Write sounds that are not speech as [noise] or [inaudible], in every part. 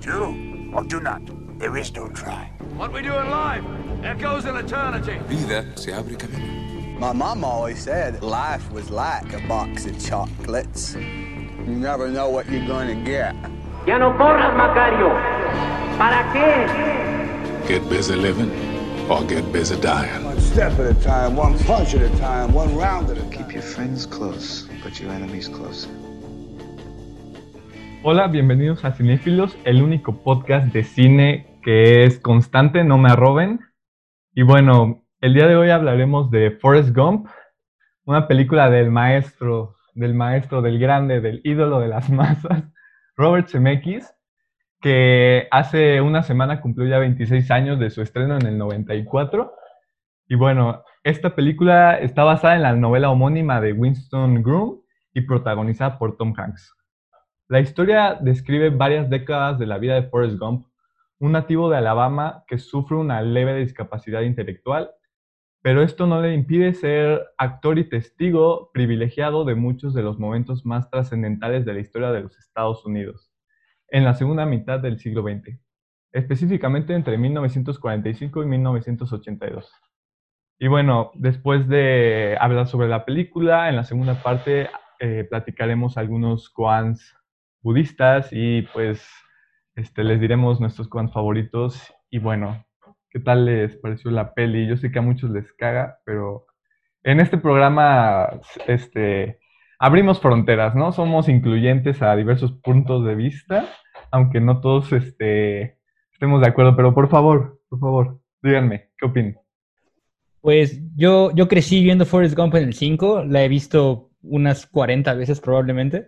Do or do not. There is no try. What we do in life echoes in eternity. Vida se abre camino. My mom always said life was like a box of chocolates. You never know what you're going to get. Ya no corras, Macario. ¿Para qué? Get busy living or get busy dying. One step at a time, one punch at a time, one round at a time. Keep your friends close, but your enemies closer. Hola, bienvenidos a Cinéfilos, el único podcast de cine que es constante, no me arroben. Y bueno, el día de hoy hablaremos de Forrest Gump, una película del maestro, del maestro, del grande, del ídolo de las [laughs] masas, Robert Zemeckis, que hace una semana cumplió ya 26 años de su estreno en el 94. Y bueno, esta película está basada en la novela homónima de Winston Groom y protagonizada por Tom Hanks. La historia describe varias décadas de la vida de Forrest Gump, un nativo de Alabama que sufre una leve discapacidad intelectual, pero esto no le impide ser actor y testigo privilegiado de muchos de los momentos más trascendentales de la historia de los Estados Unidos, en la segunda mitad del siglo XX, específicamente entre 1945 y 1982. Y bueno, después de hablar sobre la película, en la segunda parte eh, platicaremos algunos koans budistas y pues este, les diremos nuestros koans favoritos. Y bueno, ¿qué tal les pareció la peli? Yo sé que a muchos les caga, pero en este programa este, abrimos fronteras, ¿no? Somos incluyentes a diversos puntos de vista, aunque no todos este, estemos de acuerdo, pero por favor, por favor, díganme, ¿qué opinan? Pues yo, yo crecí viendo Forrest Gump en el 5, la he visto unas 40 veces probablemente.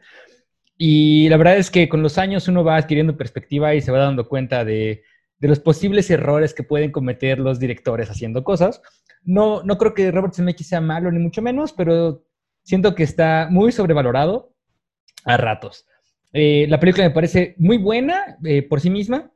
Y la verdad es que con los años uno va adquiriendo perspectiva y se va dando cuenta de, de los posibles errores que pueden cometer los directores haciendo cosas. No, no creo que Robert Zemeckis sea malo ni mucho menos, pero siento que está muy sobrevalorado a ratos. Eh, la película me parece muy buena eh, por sí misma.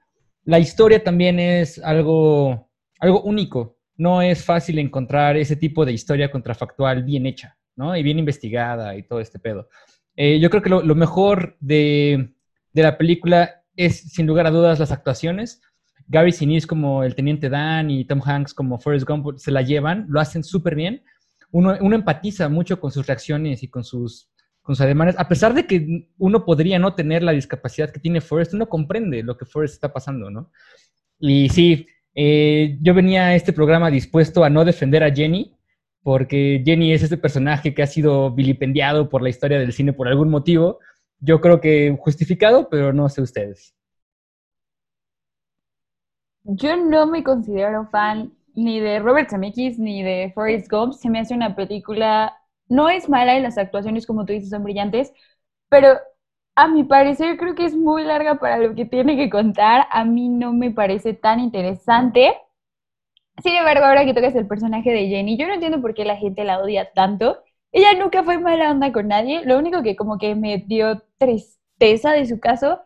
La historia también es algo, algo único. No es fácil encontrar ese tipo de historia contrafactual bien hecha, ¿no? Y bien investigada y todo este pedo. Eh, yo creo que lo, mejor de, de, la película es, sin lugar a dudas, las actuaciones. Gary Sinise como el Teniente Dan y Tom Hanks como Forrest Gump se la llevan, lo hacen súper bien. Uno, uno, empatiza mucho con sus reacciones y con sus, con sus ademanes. A pesar de que uno podría no tener la discapacidad que tiene Forrest, uno comprende lo que Forrest está pasando, ¿no? Y sí, eh, yo venía a este programa dispuesto a no defender a Jenny, porque Jenny es ese personaje que ha sido vilipendiado por la historia del cine por algún motivo. Yo creo que justificado, pero no sé ustedes. Yo no me considero fan ni de Robert Zemeckis ni de Forrest Gump. Se me hace una película, no es mala y las actuaciones, como tú dices, son brillantes, pero a mi parecer creo que es muy larga para lo que tiene que contar. A mí no me parece tan interesante. Sin embargo, ahora que tocas el personaje de Jenny, yo no entiendo por qué la gente la odia tanto. Ella nunca fue mala onda con nadie. Lo único que como que me dio tristeza de su caso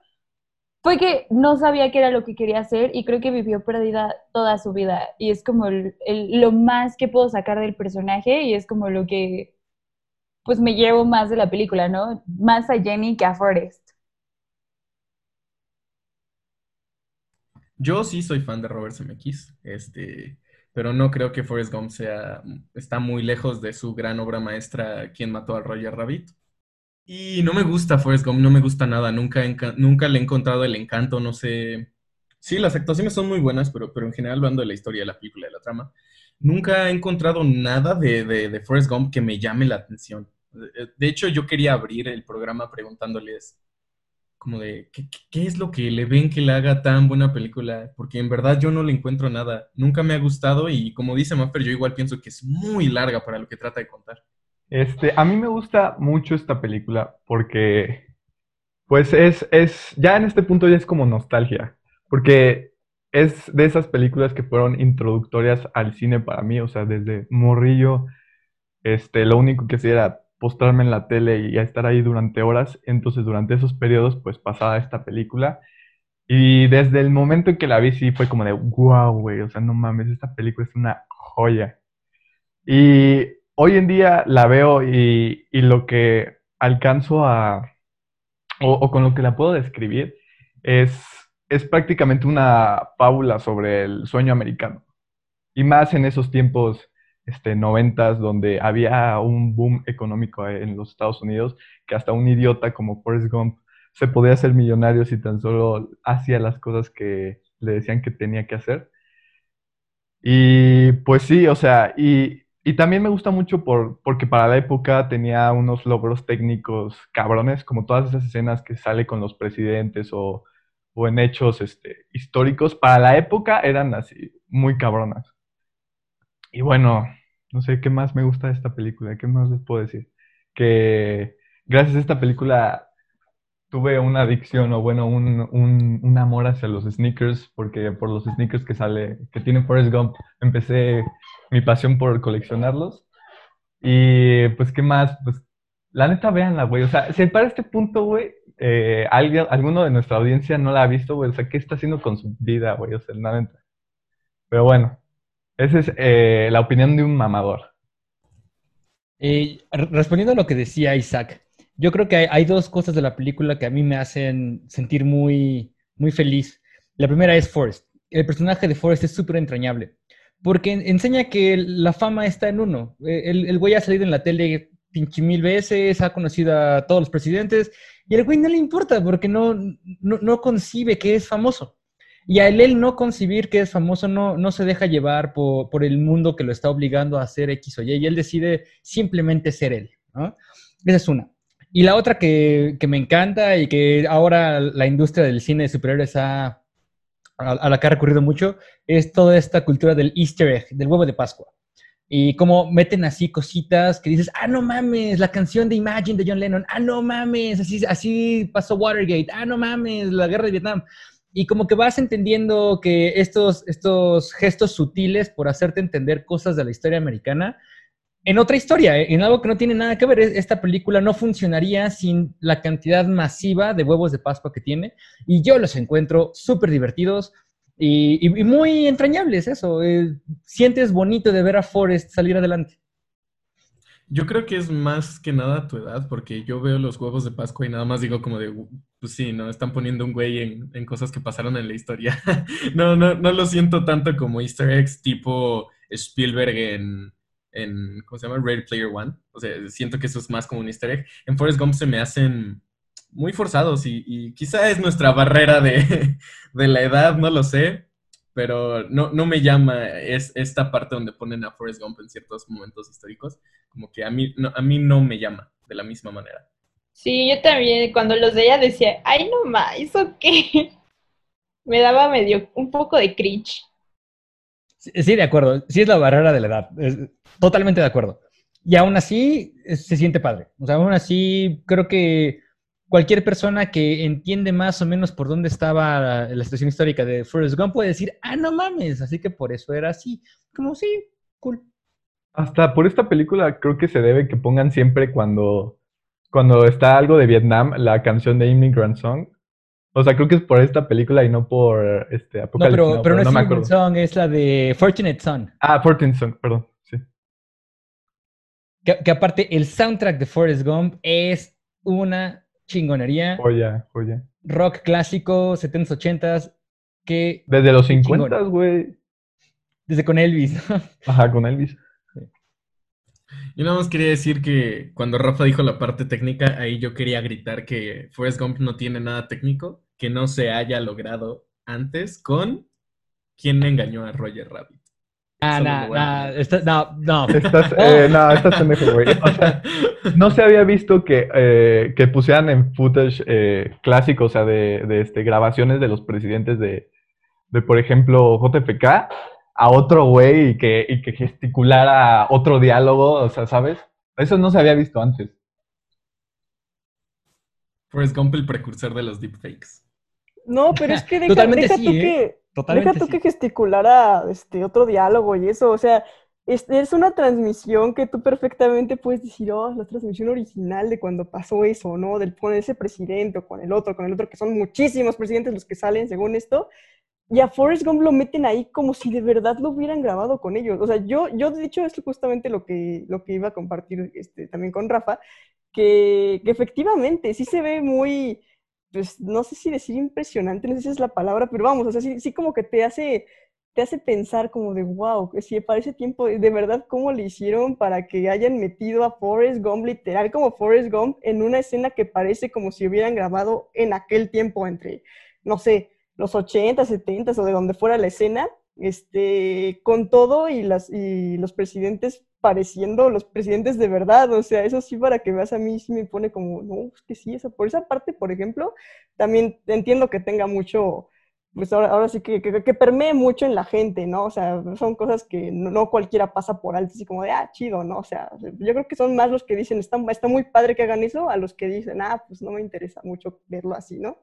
fue que no sabía qué era lo que quería hacer y creo que vivió perdida toda su vida. Y es como el, el, lo más que puedo sacar del personaje y es como lo que pues me llevo más de la película, ¿no? Más a Jenny que a Forrest. Yo sí soy fan de Robert Zemeckis, este, pero no creo que Forrest Gump sea, está muy lejos de su gran obra maestra, Quien mató a Roger Rabbit. Y no me gusta Forrest Gump, no me gusta nada, nunca, nunca le he encontrado el encanto, no sé. Sí, las actuaciones son muy buenas, pero, pero en general hablando de la historia de la película, de la trama, nunca he encontrado nada de, de, de Forrest Gump que me llame la atención. De hecho, yo quería abrir el programa preguntándoles como de, ¿qué, ¿qué, es lo que le ven que le haga tan buena película? Porque en verdad yo no le encuentro nada. Nunca me ha gustado y como dice Maffer, yo igual pienso que es muy larga para lo que trata de contar. Este, a mí me gusta mucho esta película porque, pues es, es, ya en este punto ya es como nostalgia, porque es de esas películas que fueron introductorias al cine para mí, o sea, desde morrillo, este, lo único que hacía era postrarme en la tele y a estar ahí durante horas. Entonces, durante esos periodos, pues pasaba esta película. Y desde el momento en que la vi, sí fue como de, wow, güey, o sea, no mames, esta película es una joya. Y hoy en día la veo y, y lo que alcanzo a, o, con lo que la puedo describir, es, es prácticamente una fábula sobre el sueño americano. Y más en esos tiempos este, noventas, donde había un boom económico en los Estados Unidos, que hasta un idiota como Forrest Gump se podía hacer millonario si tan solo hacía las cosas que le decían que tenía que hacer. Y pues sí, o sea, y, y también me gusta mucho por, porque para la época tenía unos logros técnicos cabrones, como todas esas escenas que sale con los presidentes o, o en hechos este, históricos, para la época eran así, muy cabronas. Y bueno, no sé qué más me gusta de esta película, qué más les puedo decir. Que gracias a esta película tuve una adicción o bueno, un, un, amor hacia los sneakers, porque por los sneakers que sale, que tiene Forrest Gump, empecé mi pasión por coleccionarlos. Y pues, ¿qué más? Pues, la neta, véanla, güey. O sea, si para este punto, güey, eh, alguien, alguno de nuestra audiencia no la ha visto, güey, o sea, ¿qué está haciendo con su vida, güey? O sea, la neta. Pero bueno, esa es eh, la opinión de un mamador. Respondiendo a lo que decía Isaac, yo creo que hay, dos cosas de la película que a mí me hacen sentir muy, muy feliz. La primera es Forrest. El personaje de Forrest es súper entrañable, porque enseña que la fama está en uno. Eh, el, güey ha salido en la tele pinche mil veces, ha conocido a todos los presidentes, y el güey no le importa porque no, no, no concibe que es famoso. Y a él, no concebir que es famoso, no, no se deja llevar por, por, el mundo que lo está obligando a hacer X o Y, y él decide simplemente ser él. ¿no? Esa es una. Y la otra que, que, me encanta y que ahora la industria del cine de superhéroes ha, a, a, la que ha recurrido mucho es toda esta cultura del easter egg, del huevo de Pascua. Y como meten así cositas que dices, ah, no mames, la canción de Imagine de John Lennon, ah, no mames, así, así pasó Watergate, ah, no mames, la guerra de Vietnam y como que vas entendiendo que estos, estos gestos sutiles por hacerte entender cosas de la historia americana, en otra historia, ¿eh? en algo que no tiene nada que ver, esta película no funcionaría sin la cantidad masiva de huevos de Pascua que tiene, y yo los encuentro súper divertidos y, y, y, muy entrañables, eso, eh, sientes bonito de ver a Forrest salir adelante. Yo creo que es más que nada tu edad, porque yo veo los huevos de Pascua y nada más digo como de, pues sí, ¿no? Están poniendo un güey en, cosas que pasaron en la historia. [laughs] no, no, no lo siento tanto como easter eggs tipo Spielberg en, en, ¿cómo se llama? Ready Player One. O sea, siento que eso es más como un easter egg. En Forrest Gump se me hacen muy forzados y, y quizá es nuestra barrera de, [laughs] de la edad, no lo sé, pero no, no me llama es esta parte donde ponen a Forrest Gump en ciertos momentos históricos, como que a mí a mí no me llama de la misma manera. Sí, yo también cuando los veía decía, ay no más, ¿eso qué? [laughs] Me daba medio un poco de cringe. Sí, sí, de acuerdo, sí es la barrera de la edad, totalmente de acuerdo. Y aún así se siente padre, o sea, aún así creo que cualquier persona que entiende más o menos por dónde estaba la, la, situación histórica de Forrest Gump puede decir, ah, no mames, así que por eso era así. Como sí, cool. Hasta por esta película creo que se debe que pongan siempre cuando, cuando está algo de Vietnam la canción de Immigrant Song. O sea, creo que es por esta película y no por este Apocalipsis. No, pero, pero no, no es Immigrant Song, es la de Fortunate Son. Ah, Fortunate Son, perdón, sí. Que, que aparte el soundtrack de Forrest Gump es una chingonería. Joya, joya. Rock clásico, 70s, 80s, que... Desde los 50, güey. Desde con Elvis. Ajá, con Elvis. Yo nada más quería decir que cuando Rafa dijo la parte técnica, ahí yo quería gritar que Forrest Gump no tiene nada técnico que no se haya logrado antes con quien engañó a Roger Rabbit. Ah, no, no, está, no, no. Estás, eh, [laughs] no, estás pendejo, güey. O sea, no se había visto que, eh, que pusieran en footage eh, clásico, o sea, de, de este, grabaciones de los presidentes de, de, por ejemplo, JFK, a otro güey y que, y que gesticulara otro diálogo, o sea, ¿sabes? Eso no se había visto antes. Forrest Gump, el precursor de los deepfakes. No, pero es que [laughs] deja, Totalmente deja sí, tú ¿eh? que Totalmente Deja tú sí. que gesticulara este, otro diálogo y eso, o sea, es, es, una transmisión que tú perfectamente puedes decir, oh, la transmisión original de cuando pasó eso, ¿no? Del, con ese presidente o con el otro, con el otro, que son muchísimos presidentes los que salen según esto, y a Forrest Gump lo meten ahí como si de verdad lo hubieran grabado con ellos. O sea, yo, yo de hecho, es justamente lo que, lo que iba a compartir este, también con Rafa, que, que efectivamente sí se ve muy pues no sé si decir impresionante, no sé si es la palabra, pero vamos, o sea, sí, sí como que te hace, te hace pensar como de, wow, si para ese tiempo, de verdad, ¿cómo le hicieron para que hayan metido a Forrest Gump, literal como Forrest Gump, en una escena que parece como si hubieran grabado en aquel tiempo entre, no sé, los 80, 70 o de donde fuera la escena, este, con todo y, las, y los presidentes pareciendo los presidentes de verdad, o sea, eso sí para que veas a mí sí me pone como, no, es que sí, esa, por esa parte, por ejemplo, también entiendo que tenga mucho, pues ahora, ahora sí que, que, permee mucho en la gente, ¿no? O sea, son cosas que no, cualquiera pasa por alto, así como de, ah, chido, ¿no? O sea, yo creo que son más los que dicen, está, está muy padre que hagan eso, a los que dicen, ah, pues no me interesa mucho verlo así, ¿no?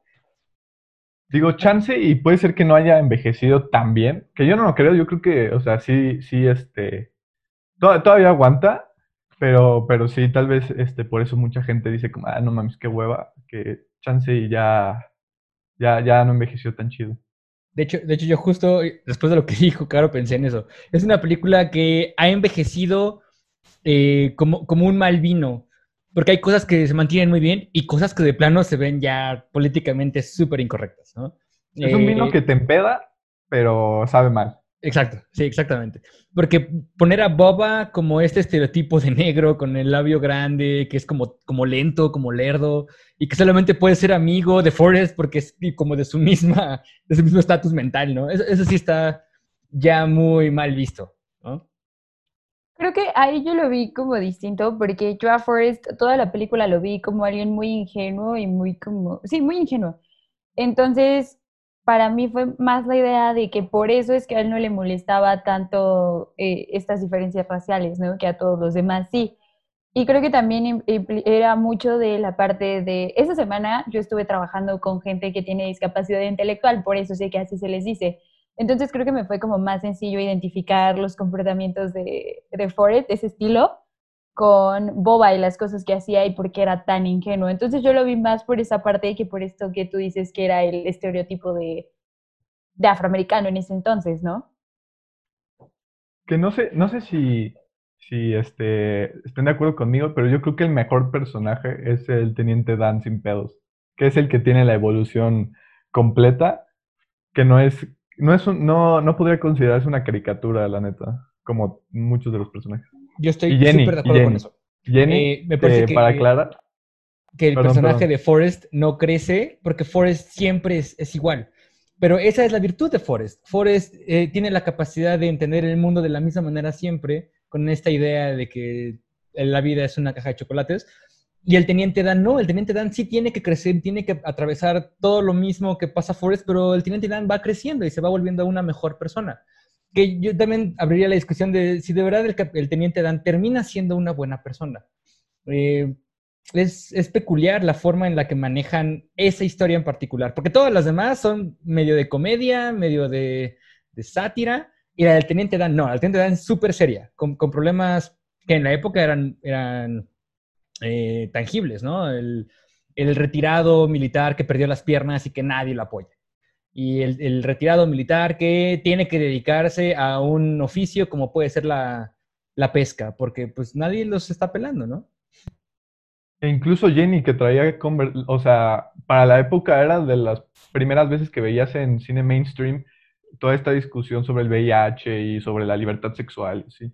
Digo, chance y puede ser que no haya envejecido tan bien, que yo no lo creo, yo creo que, o sea, sí, sí, este, todavía aguanta, pero, pero sí, tal vez este, por eso mucha gente dice como, ah, no mames, qué hueva, que chance y ya, ya, ya no envejeció tan chido. De hecho, de hecho, yo justo después de lo que [laughs] dijo Caro pensé en eso. Es una película que ha envejecido eh, como, como un mal vino, porque hay cosas que se mantienen muy bien y cosas que de plano se ven ya políticamente súper incorrectas, ¿no? Es un vino eh, que te empeda, pero sabe mal. Exacto, sí, exactamente. Porque poner a Boba como este estereotipo de negro con el labio grande, que es como, como lento, como lerdo, y que solamente puede ser amigo de Forrest porque es como de su misma, de su mismo estatus mental, ¿no? Eso, eso, sí está ya muy mal visto. Creo que ahí yo lo vi como distinto, porque yo a Forrest toda la película lo vi como alguien muy ingenuo y muy como, sí, muy ingenuo. Entonces, para mí fue más la idea de que por eso es que a él no le molestaba tanto eh, estas diferencias raciales, ¿no? Que a todos los demás sí. Y creo que también era mucho de la parte de, esa semana yo estuve trabajando con gente que tiene discapacidad intelectual, por eso sé que así se les dice. Entonces creo que me fue como más sencillo identificar los comportamientos de, de Forrest, ese estilo, con Boba y las cosas que hacía y por qué era tan ingenuo. Entonces yo lo vi más por esa parte que por esto que tú dices que era el estereotipo de, de afroamericano en ese entonces, ¿no? Que no sé, no sé si, este, estén de acuerdo conmigo, pero yo creo que el mejor personaje es el Teniente Dan sin pedos, que es el que tiene la evolución completa, que no es, no es no, no podría considerarse una caricatura, la neta, como muchos de los personajes. Yo estoy súper de acuerdo con eso. Jenny, eh, me parece que, para aclarar. Que el personaje de Forrest no crece porque Forrest siempre es, igual. Pero esa es la virtud de Forrest. Forrest eh, tiene la capacidad de entender el mundo de la misma manera siempre, con esta idea de que la vida es una caja de chocolates. Y el teniente Dan no, el teniente Dan sí tiene que crecer, tiene que atravesar todo lo mismo que pasa Forrest, pero el teniente Dan va creciendo y se va volviendo una mejor persona que yo también abriría la discusión de si de verdad el, teniente Dan termina siendo una buena persona. Eh, es, peculiar la forma en la que manejan esa historia en particular, porque todas las demás son medio de comedia, medio de, sátira, y la del teniente Dan no, la del teniente Dan es súper seria, con, problemas que en la época eran, eran eh, tangibles, ¿no? El, el retirado militar que perdió las piernas y que nadie lo apoya y el, retirado militar que tiene que dedicarse a un oficio como puede ser la, pesca, porque pues nadie los está pelando, ¿no? E incluso Jenny, que traía, o sea, para la época era de las primeras veces que veías en cine mainstream toda esta discusión sobre el VIH y sobre la libertad sexual, sí.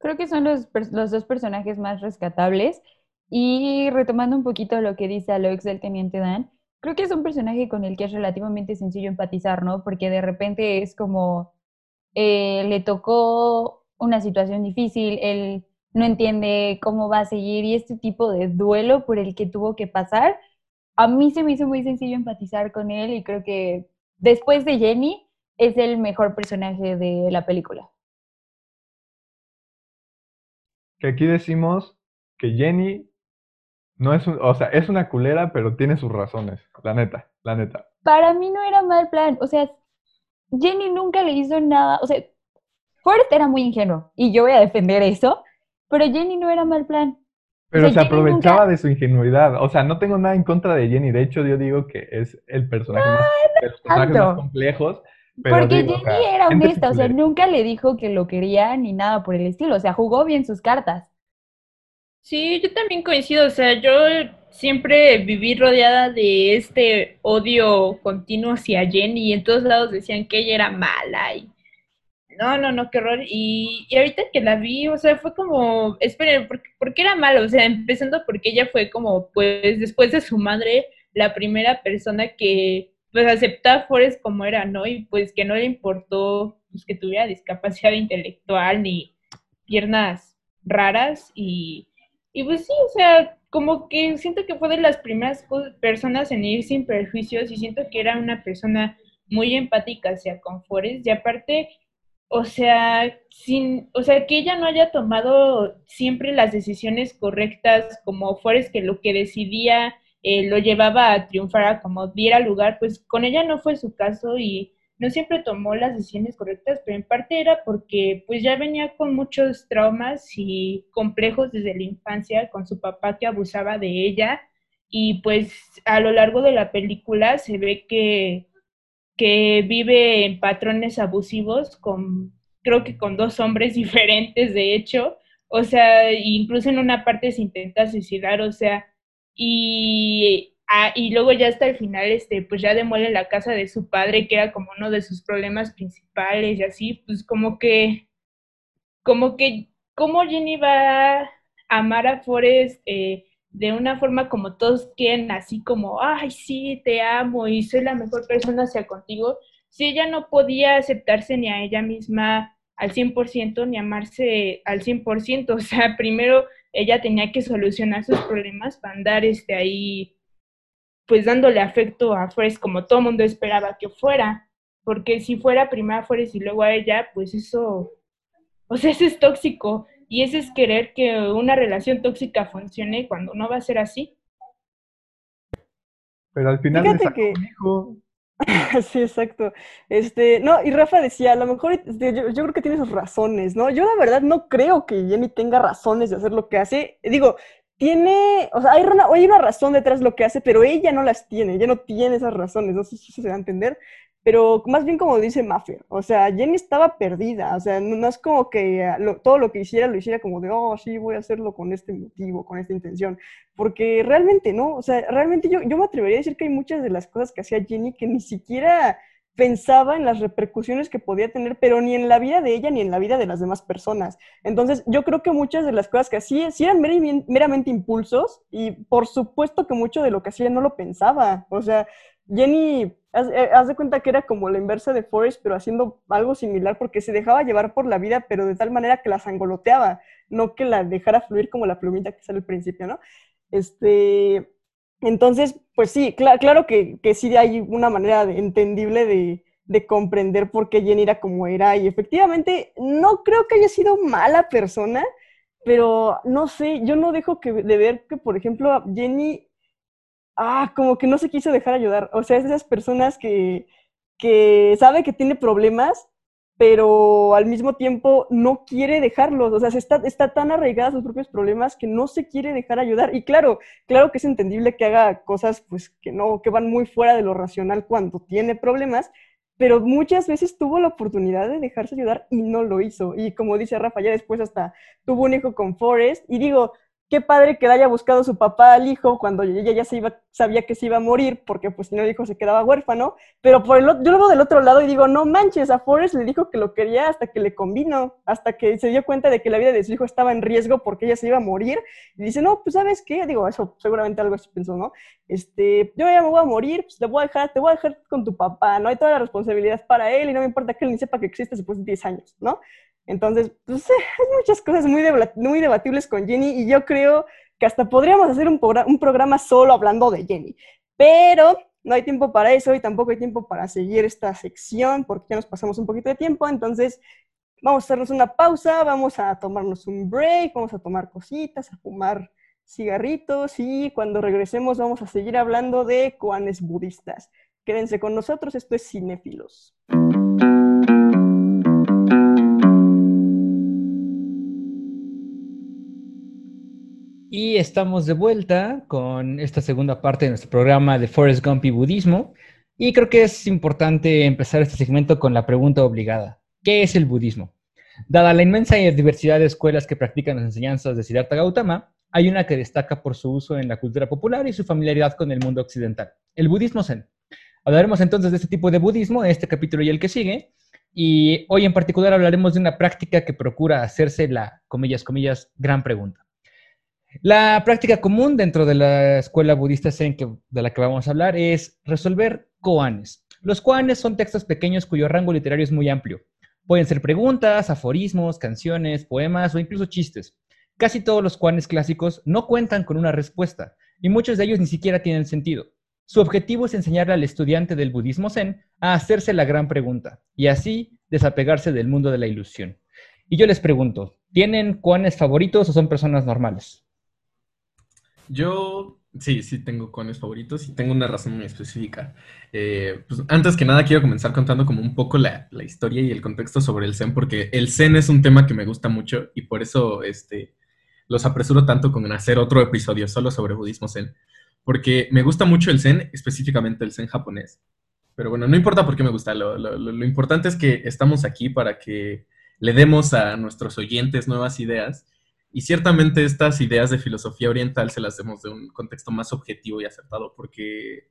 Creo que son los, los dos personajes más rescatables. Y retomando un poquito lo que dice Alex del Teniente Dan, creo que es un personaje con el que es relativamente sencillo empatizar, ¿no? Porque de repente es como, eh, le tocó una situación difícil, él no entiende cómo va a seguir y este tipo de duelo por el que tuvo que pasar, a mí se me hizo muy sencillo empatizar con él y creo que después de Jenny es el mejor personaje de la película. Que aquí decimos que Jenny no es o sea, es una culera, pero tiene sus razones, la neta, la neta. Para mí no era mal plan, o sea, Jenny nunca le hizo nada, o sea, Forrest era muy ingenuo y yo voy a defender eso, pero Jenny no era mal plan. Pero se aprovechaba de su ingenuidad. O sea, no tengo nada en contra de Jenny. De hecho, yo digo que es el personaje más, de los personajes más complejos. Porque Jenny era honesta, o sea, nunca le dijo que lo quería ni nada por el estilo. O sea, jugó bien sus cartas. Sí, yo también coincido, o sea, yo siempre viví rodeada de este odio continuo hacia Jenny y en todos lados decían que ella era mala y no, no, no, qué horror. Y, y ahorita que la vi, o sea, fue como, esperen, ¿por, qué era mala? O sea, empezando porque ella fue como, pues, después de su madre, la primera persona que, pues, aceptó a Forrest como era, ¿no? Y pues que no le importó, pues, que tuviera discapacidad [laughs] intelectual ni piernas raras y, y pues sí, o sea, como que siento que fue de las primeras personas en ir sin perjuicios y siento que era una persona muy empática hacia con Forrest y aparte o sea, sin, o sea, que ella no haya tomado siempre las decisiones correctas como Forrest, que lo que decidía eh, lo llevaba a triunfar a como diera lugar, pues con ella no fue su caso y no siempre tomó las decisiones correctas, pero en parte era porque pues ya venía con muchos traumas y complejos desde la infancia con su papá que abusaba de ella. Y pues a lo largo de la película se ve que que vive en patrones abusivos con, creo que con dos hombres [laughs] diferentes, de hecho, o sea, incluso en una parte se intenta suicidar, o sea, y, ah, y luego ya hasta el final, este, pues ya demuele la casa de su padre, que era como uno de sus problemas principales y así, pues como que, como que, ¿cómo Jenny va a amar a Forrest? Eh, de una forma como todos quieren, así como, ay, sí, te amo y soy la mejor persona hacia contigo, si ella no podía aceptarse ni a ella misma al 100% ni amarse al 100%, [laughs] o sea, primero ella tenía que solucionar sus problemas para andar este, ahí, pues dándole afecto a Forrest como todo mundo esperaba que fuera, porque si fuera primero a Forrest y luego a ella, pues eso, o sea, eso es tóxico, y ese es querer que una relación tóxica funcione cuando no va a ser así. Pero al final Fíjate que... [laughs] sí, exacto. Este, no, y Rafa decía, a lo mejor este, yo, creo que tiene sus razones, ¿no? Yo la verdad no creo que Jenny tenga razones de hacer lo que hace. Digo, tiene, o sea, hay una, hay una razón detrás de lo que hace, pero ella no las tiene, ella no tiene esas razones, no sé si se va a entender pero más bien como dice Maffer, o sea, Jenny estaba perdida, o sea, no, es como que todo lo que hiciera lo hiciera como de, oh, sí, voy a hacerlo con este motivo, con esta intención, porque realmente no, o sea, realmente yo, yo me atrevería a decir que hay muchas de las cosas que hacía Jenny que ni siquiera pensaba en las repercusiones que podía tener, pero ni en la vida de ella ni en la vida de las demás personas. Entonces, yo creo que muchas de las cosas que hacía sí eran meramente impulsos y por supuesto que mucho de lo que hacía no lo pensaba. O sea, Jenny eh, haz, de cuenta que era como la inversa de Forrest, pero haciendo algo similar porque se dejaba llevar por la vida, pero de tal manera que la sangoloteaba, no que la dejara fluir como la plumita que sale al principio, ¿no? Este, entonces, pues sí, claro que, sí hay una manera entendible de, de, comprender por qué Jenny era como era y efectivamente no creo que haya sido mala persona, pero no sé, yo no dejo que, de ver que, por ejemplo, Jenny ah, como que no se quiso dejar ayudar. O sea, es de esas personas que, que sabe que tiene problemas, pero al mismo tiempo no quiere dejarlos. O sea, está, está tan arraigada a sus propios problemas que no se quiere dejar ayudar. Y claro, claro que es entendible que haga cosas pues que no, que van muy fuera de lo racional cuando tiene problemas, pero muchas veces tuvo la oportunidad de dejarse ayudar y no lo hizo. Y como dice Rafa, ya después hasta tuvo un hijo con Forrest. Y digo, qué padre que le haya buscado su papá al hijo cuando ella ya se iba, sabía que se iba a morir, porque pues si no el hijo se quedaba huérfano, pero por el, yo lo veo del otro lado y digo, no manches, a Forrest le dijo que lo quería hasta que le convino, hasta que se dio cuenta de que la vida de su hijo estaba en riesgo porque ella se iba a morir, y dice, no, pues ¿sabes qué? Digo, eso seguramente algo así pensó, ¿no? Este, yo ya me voy a morir, pues te voy a dejar, te voy a dejar con tu papá, ¿no? Hay toda la responsabilidad para él y no me importa que él ni sepa que existe después de 10 años, ¿no? Entonces, pues [laughs] hay muchas cosas muy, muy debatibles con Jenny y yo creo que hasta podríamos hacer un, programa solo hablando de Jenny. Pero no hay tiempo para eso y tampoco hay tiempo para seguir esta sección porque ya nos pasamos un poquito de tiempo. Entonces, vamos a hacernos una pausa, vamos a tomarnos un break, vamos a tomar cositas, a fumar cigarritos y cuando regresemos vamos a seguir hablando de koanes budistas. Quédense con nosotros, esto es Cinéfilos. Y estamos de vuelta con esta segunda parte de nuestro programa de Forrest Gump y budismo. Y creo que es importante empezar este segmento con la pregunta obligada. ¿Qué es el budismo? Dada la inmensa diversidad de escuelas que practican las enseñanzas de Siddhartha Gautama, hay una que destaca por su uso en la cultura popular y su familiaridad con el mundo occidental, el budismo zen. Hablaremos entonces de este tipo de budismo en este capítulo y el que sigue, y hoy en particular hablaremos de una práctica que procura hacerse la, comillas, comillas, gran pregunta. La práctica común dentro de la escuela budista zen de la que vamos a hablar es resolver koanes. Los koanes son textos pequeños cuyo rango literario es muy amplio. Pueden ser preguntas, aforismos, canciones, poemas o incluso chistes. Casi todos los koanes clásicos no cuentan con una respuesta y muchos de ellos ni siquiera tienen sentido. Su objetivo es enseñarle al estudiante del budismo zen a hacerse la gran pregunta y así desapegarse del mundo de la ilusión. Y yo les pregunto, ¿tienen koanes favoritos o son personas normales? Yo sí, sí tengo cones favoritos y tengo una razón muy específica. Eh, pues, antes que nada quiero comenzar contando como un poco la, historia y el contexto sobre el Zen, porque el Zen es un tema que me gusta mucho y por eso este, los apresuro tanto con hacer otro episodio solo sobre budismo Zen, porque me gusta mucho el Zen, específicamente el Zen japonés. Pero bueno, no importa por qué me gusta, lo, lo importante es que estamos aquí para que le demos a nuestros oyentes nuevas ideas y ciertamente estas ideas de filosofía oriental se las demos de un contexto más objetivo y acertado, porque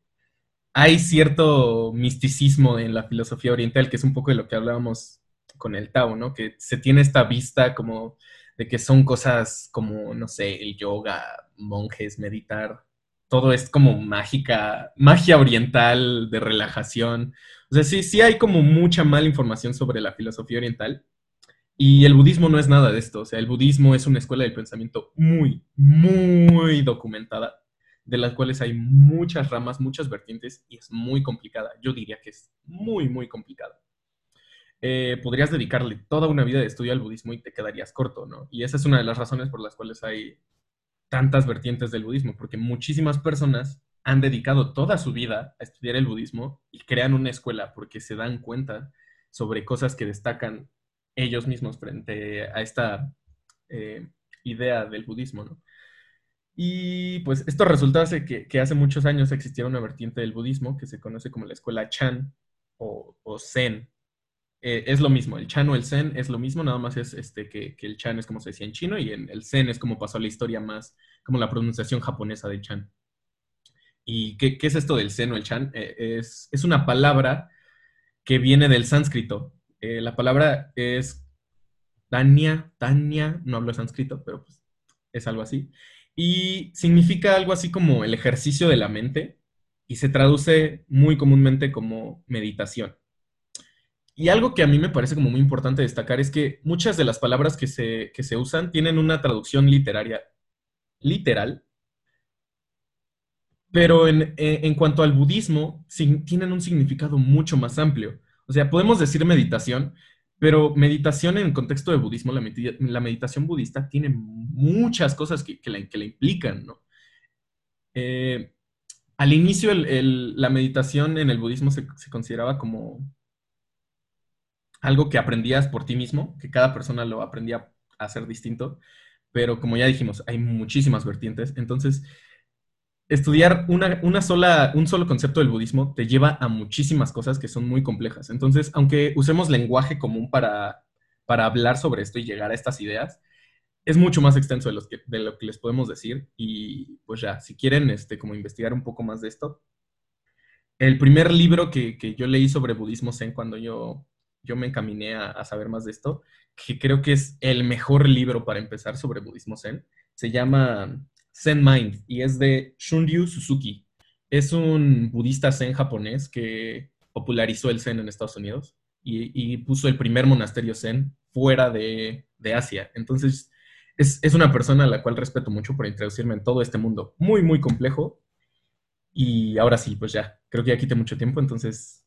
hay cierto misticismo en la filosofía oriental, que es un poco de lo que hablábamos con el Tao, ¿no? Que se tiene esta vista como de que son cosas como, no sé, el yoga, monjes, meditar, todo es como mágica, magia oriental de relajación. O sea, sí, sí hay como mucha mala información sobre la filosofía oriental, y el budismo no es nada de esto, o sea, el budismo es una escuela del pensamiento muy, muy documentada, de las cuales hay muchas ramas, muchas vertientes y es muy complicada. Yo diría que es muy, muy complicada. Eh, podrías dedicarle toda una vida de estudio al budismo y te quedarías corto, ¿no? Y esa es una de las razones por las cuales hay tantas vertientes del budismo, porque muchísimas personas han dedicado toda su vida a estudiar el budismo y crean una escuela porque se dan cuenta sobre cosas que destacan ellos mismos frente a esta eh, idea del budismo, ¿no? Y pues esto resulta de que, hace muchos años existiera una vertiente del budismo que se conoce como la escuela Chan o, Zen. Eh, es lo mismo, el Chan o el Zen es lo mismo, nada más es este, que, el Chan es como se decía en chino y en el Zen es como pasó la historia más, como la pronunciación japonesa de Chan. ¿Y qué, es esto del Zen o el Chan? Eh, es, es una palabra que viene del sánscrito eh, la palabra es Tania, Tania, no hablo sánscrito, pero pues es algo así. Y significa algo así como el ejercicio de la mente y se traduce muy comúnmente como meditación. Y algo que a mí me parece como muy importante destacar es que muchas de las palabras que se, se usan tienen una traducción literaria literal, pero en, en cuanto al budismo, tienen un significado mucho más amplio. O sea, podemos decir meditación, pero meditación en el contexto de budismo, la, meditación budista tiene muchas cosas que, la, implican, ¿no? Eh, al inicio, la meditación en el budismo se, consideraba como algo que aprendías por ti mismo, que cada persona lo aprendía a hacer distinto, pero como ya dijimos, hay muchísimas vertientes, entonces estudiar una, sola, un solo concepto del budismo te lleva a muchísimas cosas que son muy complejas. Entonces, aunque usemos lenguaje común para, para hablar sobre esto y llegar a estas ideas, es mucho más extenso de, los que, de lo que les podemos decir. Y pues ya, si quieren este, como investigar un poco más de esto, el primer libro que, yo leí sobre budismo zen cuando yo, yo me encaminé a, a saber más de esto, que creo que es el mejor libro para empezar sobre budismo zen, se llama Zen Mind y es de Shunryu Suzuki. Es un budista zen japonés que popularizó el zen en Estados Unidos y, puso el primer monasterio zen fuera de, Asia. Entonces, es, una persona a la cual respeto mucho por introducirme en todo este mundo muy, muy complejo. Y ahora sí, pues ya, creo que ya quité mucho tiempo. Entonces,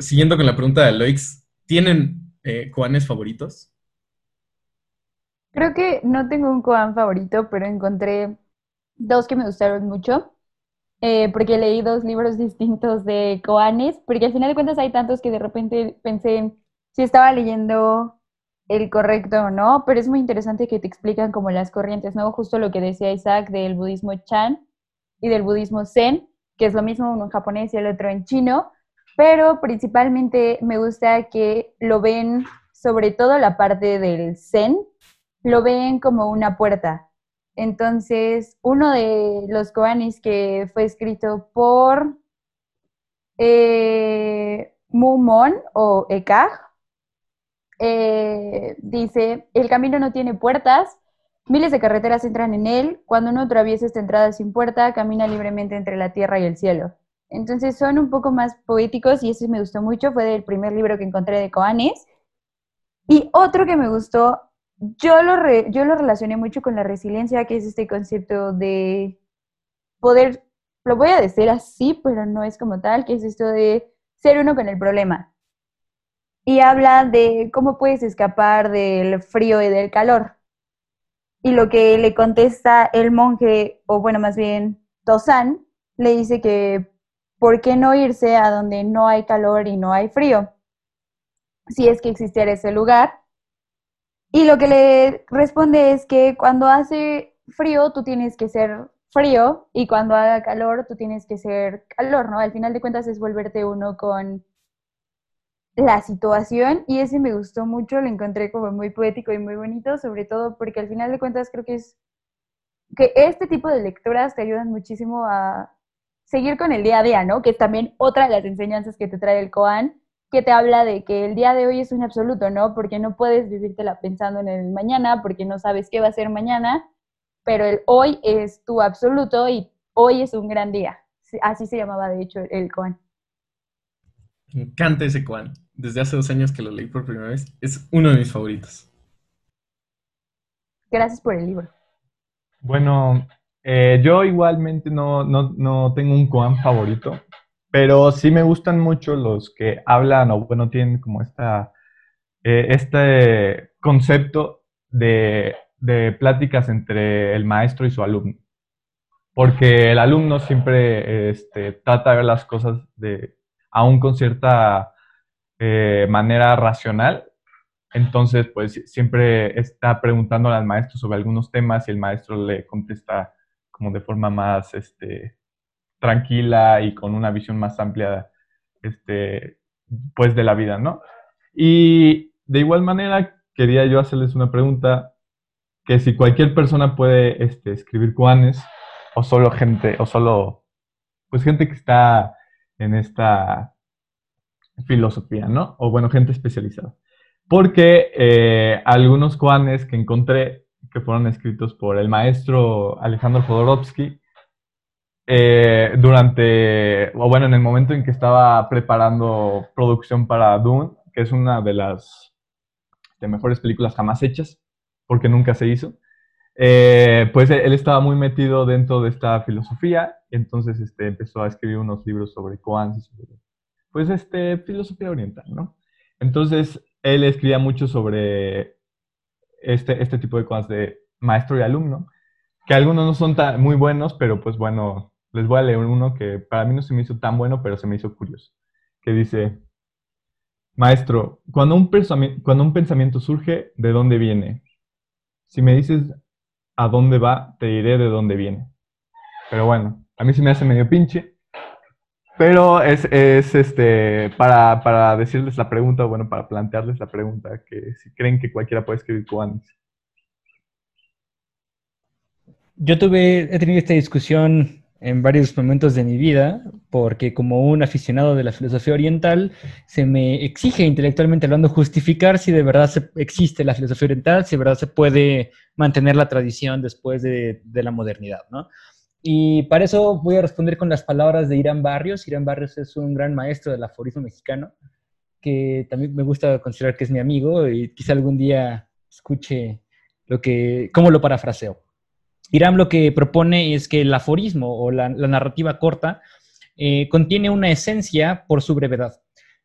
siguiendo con la pregunta de Loix, ¿tienen eh, favoritos? Creo que no tengo un koan favorito, pero encontré dos que me gustaron mucho, eh, porque leí dos libros [laughs] distintos de koanes, porque al final de cuentas hay tantos que de repente pensé si estaba leyendo el correcto o no, pero es muy interesante que te explican como las corrientes, ¿no? Justo lo que decía Isaac del budismo Chan y del budismo Zen, que es lo mismo uno en japonés y el otro en chino, pero principalmente me gusta que lo ven sobre todo la parte del Zen, lo ven como una puerta. Entonces, uno de los Koanis que fue escrito por eh, Mumon o Ekag, eh, dice, el camino no tiene puertas, miles de carreteras entran en él, cuando uno atraviesa esta entrada sin puerta, camina libremente entre la tierra y el cielo. Entonces son un poco más poéticos y ese me gustó mucho, fue del primer libro que encontré de Koanis. Y otro que me gustó, yo lo, yo lo relacioné mucho con la resiliencia, que es este concepto de poder, lo voy a decir así, pero no es como tal, que es esto de ser uno con el problema. Y habla de cómo puedes escapar del frío y del calor. Y lo que le contesta el monje, o bueno, más bien Tosan, le dice que ¿por qué no irse a donde no hay calor y no hay frío? Si es que existiera ese lugar. Y lo que le responde es que cuando hace frío, tú tienes que ser frío y cuando haga calor, tú tienes que ser calor, ¿no? Al final de cuentas es volverte uno con la situación y ese me gustó mucho, lo encontré como muy poético y muy bonito, sobre todo porque al final de cuentas creo que es que este tipo de lecturas te ayudan muchísimo a seguir con el día a día, ¿no? Que es también otra de las enseñanzas que te trae el Koan, que te habla de que el día de hoy es un absoluto, ¿no? Porque no puedes vivírtela pensando en el mañana, porque no sabes qué va a ser mañana, pero el hoy es tu absoluto y hoy es un gran día. Así se llamaba, de hecho, el Koan. Me encanta ese Koan. Desde hace dos años que lo leí por primera vez. Es uno de mis favoritos. Gracias por el libro. Bueno, eh, yo igualmente no, no, tengo un Koan favorito, pero sí me gustan mucho los que hablan o bueno, tienen como esta, eh, este concepto de, de pláticas entre el maestro y su alumno. Porque el alumno siempre este, trata de ver las cosas de, aún con cierta eh, manera racional. Entonces, pues siempre está preguntándole al maestro sobre algunos temas y el maestro le contesta como de forma más este, tranquila y con una visión más amplia este, pues de la vida, ¿no? Y de igual manera quería yo hacerles una pregunta que si cualquier persona puede este, escribir cuanes o solo gente o solo pues gente que está en esta filosofía, ¿no? O bueno, gente especializada. Porque eh, algunos koanes que encontré que fueron escritos por el maestro Alejandro Jodorowsky eh, durante, o bueno, en el momento en que estaba preparando producción para Dune, que es una de las de mejores películas jamás hechas, porque nunca se hizo. Eh, pues él estaba muy metido dentro de esta filosofía, entonces este, empezó a escribir unos libros sobre koans y sobre, pues, este, filosofía oriental, ¿no? Entonces, él escribía mucho sobre este, este tipo de cosas de maestro y alumno, que algunos no son tan, muy buenos, pero pues bueno, les voy a leer uno que para mí no se me hizo tan bueno, pero se me hizo curioso, que dice, maestro, cuando un, cuando un pensamiento surge, ¿de dónde viene? Si me dices a dónde va, te diré de dónde viene. Pero bueno, a mí se me hace medio pinche. Pero es, este, para, para, decirles la pregunta, bueno, para plantearles la pregunta, que si creen que cualquiera puede escribir Koanis. Yo tuve, he tenido esta discusión en varios momentos de mi vida, porque como un aficionado de la filosofía oriental, se me exige intelectualmente hablando justificar si de verdad existe la filosofía oriental, si de verdad se puede mantener la tradición después de, la modernidad, ¿no? Y para eso voy a responder con las palabras de Irán Barrios. Irán Barrios es un gran maestro del aforismo mexicano, que también me gusta considerar que es mi amigo y quizá algún día escuche lo que, cómo lo parafraseo. Irán lo que propone es que el aforismo o la, narrativa corta eh, contiene una esencia por su brevedad.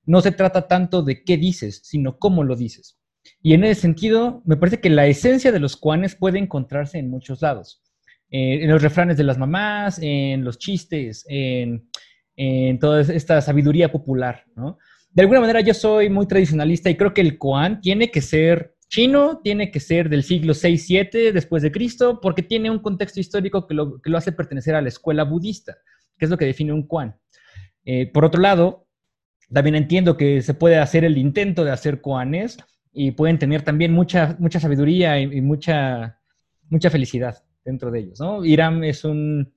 No se trata tanto de qué dices, sino cómo lo dices. Y en ese sentido, me parece que la esencia de los cuanes puede encontrarse en muchos lados. Eh, en los refranes de las mamás, en los chistes, en, toda esta sabiduría popular, De alguna manera yo soy muy tradicionalista y creo que el Koan tiene que ser chino, tiene que ser del siglo 6-7 después de Cristo, porque tiene un contexto histórico que lo, hace pertenecer a la escuela budista, que es lo que define un Koan. Eh, por otro lado, también entiendo que se puede hacer el intento de hacer Koanes y pueden tener también mucha, mucha sabiduría y, mucha, mucha felicidad. dentro de ellos, ¿no? Iram es un,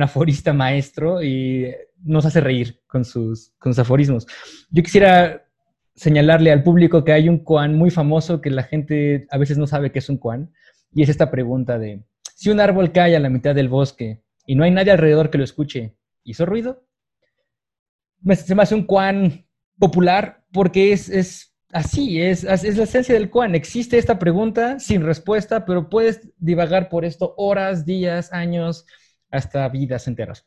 aforista maestro y nos hace reír con sus, con sus aforismos. Yo quisiera señalarle al público que hay un koan muy famoso que la gente a veces no sabe que es un koan, y es esta pregunta de, si un árbol cae a la mitad del bosque y no hay nadie alrededor que lo escuche, ¿hizo ruido? Se me hace un koan popular porque es, es así, es, es la esencia del koan. Existe esta pregunta sin respuesta, pero puedes divagar por esto horas, días, años, hasta vidas enteras.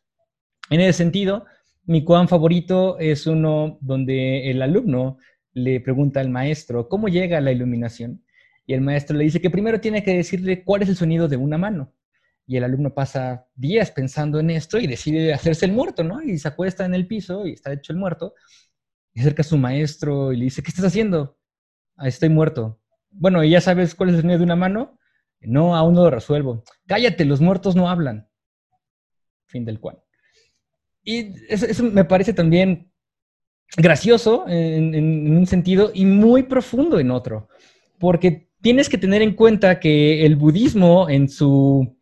En ese sentido, mi koan favorito es uno donde el alumno le pregunta al maestro cómo llega la iluminación y el maestro le dice que primero tiene que decirle cuál es el sonido de una mano. Y el alumno pasa días pensando en esto y decide hacerse el muerto, ¿no? Y se acuesta en el piso y está hecho el muerto. Y acerca a su maestro y le dice, ¿qué estás haciendo? Ah, estoy muerto. Bueno, ¿y ya sabes cuál es el sonido de una mano? No, aún no lo resuelvo. Cállate, los muertos no hablan. Fin del cual. Y eso, me parece también gracioso en, un sentido y muy profundo en otro, porque tienes que tener en cuenta que el budismo en su,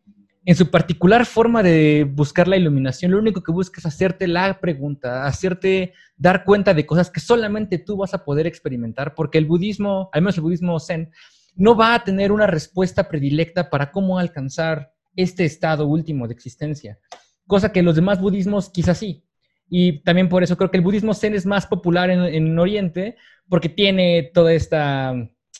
en su particular forma de buscar la iluminación, lo único que busca es hacerte la pregunta, hacerte dar cuenta de cosas que solamente tú vas a poder experimentar, porque el budismo, al menos el budismo zen, no va a tener una respuesta predilecta para cómo alcanzar este estado último de existencia, cosa que los demás budismos quizás sí. Y también por eso creo que el budismo zen es más popular en, en Oriente, porque tiene toda esta,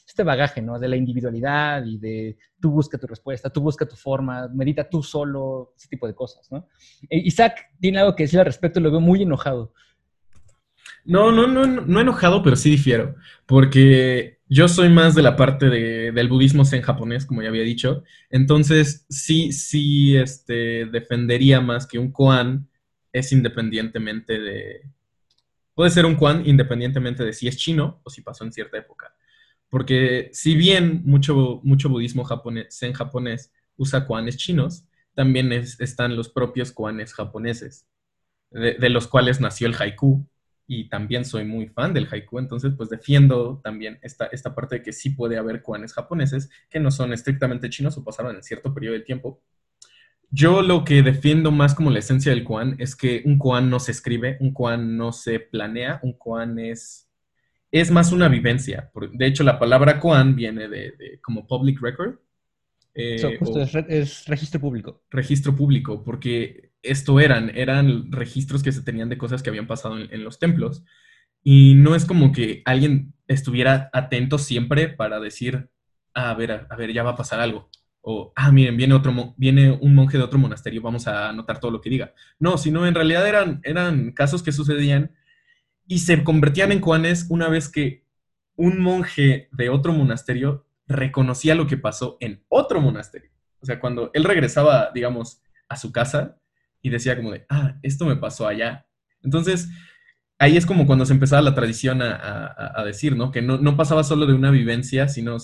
este bagaje, ¿no? De la individualidad y de tú busca tu respuesta, tú busca tu forma, medita tú solo, ese tipo de cosas, ¿no? E, Isaac tiene algo que decir al respecto, lo veo muy enojado. No, no, no, no enojado, pero sí difiero, porque yo soy más de la parte de, del budismo zen japonés, como ya había dicho, entonces sí, sí, este, defendería más que un koan es independientemente de... Puede ser un Quan independientemente de si es chino o si pasó en cierta época. Porque si bien mucho, mucho budismo japonés, en japonés usa Kwanes chinos, también están los propios Kwanes japoneses, de, los cuales nació el haiku. Y también soy muy fan del haiku, entonces pues defiendo también esta, esta parte de que sí puede haber Kwanes japoneses que no son estrictamente chinos o pasaron en cierto periodo de tiempo, yo lo que defiendo más como la esencia del koan es que un koan no se escribe, un koan no se planea, un koan es, es más una vivencia. De hecho, la palabra koan viene de, como public record. Eh, es, registro público. Registro público, porque esto eran, eran registros que se tenían de cosas que habían pasado en los templos. Y no es como que alguien estuviera atento siempre para decir, ah, a ver, a ver, ya va a pasar algo o, ah, miren, viene, otro, viene un monje de otro monasterio, vamos a anotar todo lo que diga. No, sino en realidad eran, eran casos que sucedían y se convertían en koanes una vez que un monje de otro monasterio reconocía lo que pasó en otro monasterio. O sea, cuando él regresaba, digamos, a su casa y decía como de, ah, esto me pasó allá. Entonces, ahí es como cuando se empezaba la tradición a, decir, ¿no? Que no, pasaba solo de una vivencia, sino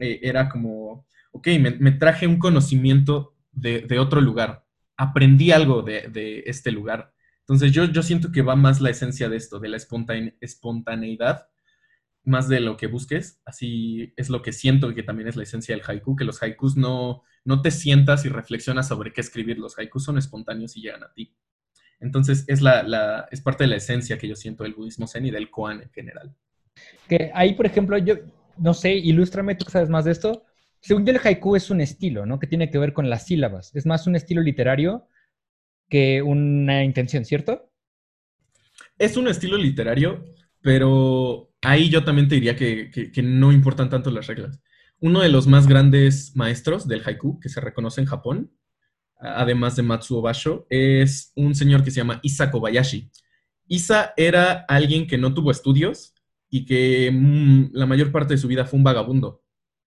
eh, era como ok, me, traje un conocimiento de, otro lugar, aprendí algo de, este lugar. Entonces yo, yo siento que va más la esencia de esto, de la espontaneidad, más de lo que busques. Así es lo que siento que también es la esencia del haiku, que los haikus no, no te sientas y reflexionas sobre qué escribir. Los haikus son espontáneos y llegan a ti. Entonces es, la, es parte de la esencia que yo siento del budismo zen y del koan en general. Que ahí, por ejemplo, yo no sé, ilústrame, tú que sabes más de esto. Según yo, el haiku es un estilo, ¿no? Que tiene que ver con las sílabas. Es más un estilo literario que una intención, ¿cierto? Es un estilo literario, pero ahí yo también te diría que, no importan tanto las reglas. Uno de los más grandes maestros del haiku que se reconoce en Japón, además de Matsuo Basho, es un señor que se llama Isa Kobayashi. Isa era alguien que no tuvo estudios y que mm, la mayor parte de su vida fue un vagabundo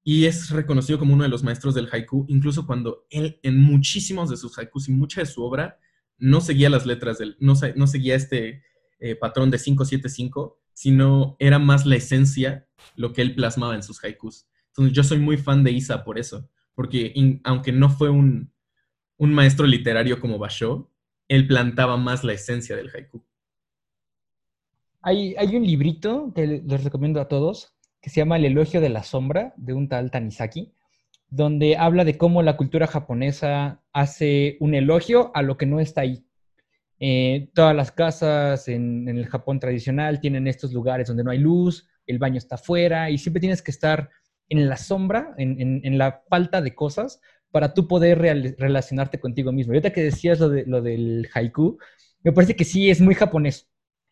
y es reconocido como uno de los maestros del haiku, incluso cuando él en muchísimos de sus haikus y mucha de su obra no seguía las letras del, no, seguía este eh, patrón de 575, sino era más la esencia lo que él plasmaba en sus haikus. Entonces yo soy muy fan de Isa por eso, porque aunque no fue un, un maestro literario como Basho, él plantaba más la esencia del haiku. Hay, hay un librito que les recomiendo a todos, que se llama El elogio de la sombra, de un tal Tanizaki. donde habla de cómo la cultura japonesa hace un elogio a lo que no está ahí. Eh, todas las casas en, el Japón tradicional tienen estos lugares donde no hay luz, el baño está afuera y siempre tienes que estar en la sombra, en, la falta de cosas para tú poder relacionarte contigo mismo. Y ahorita que decías lo, de, lo del haiku, me parece que sí es muy japonés.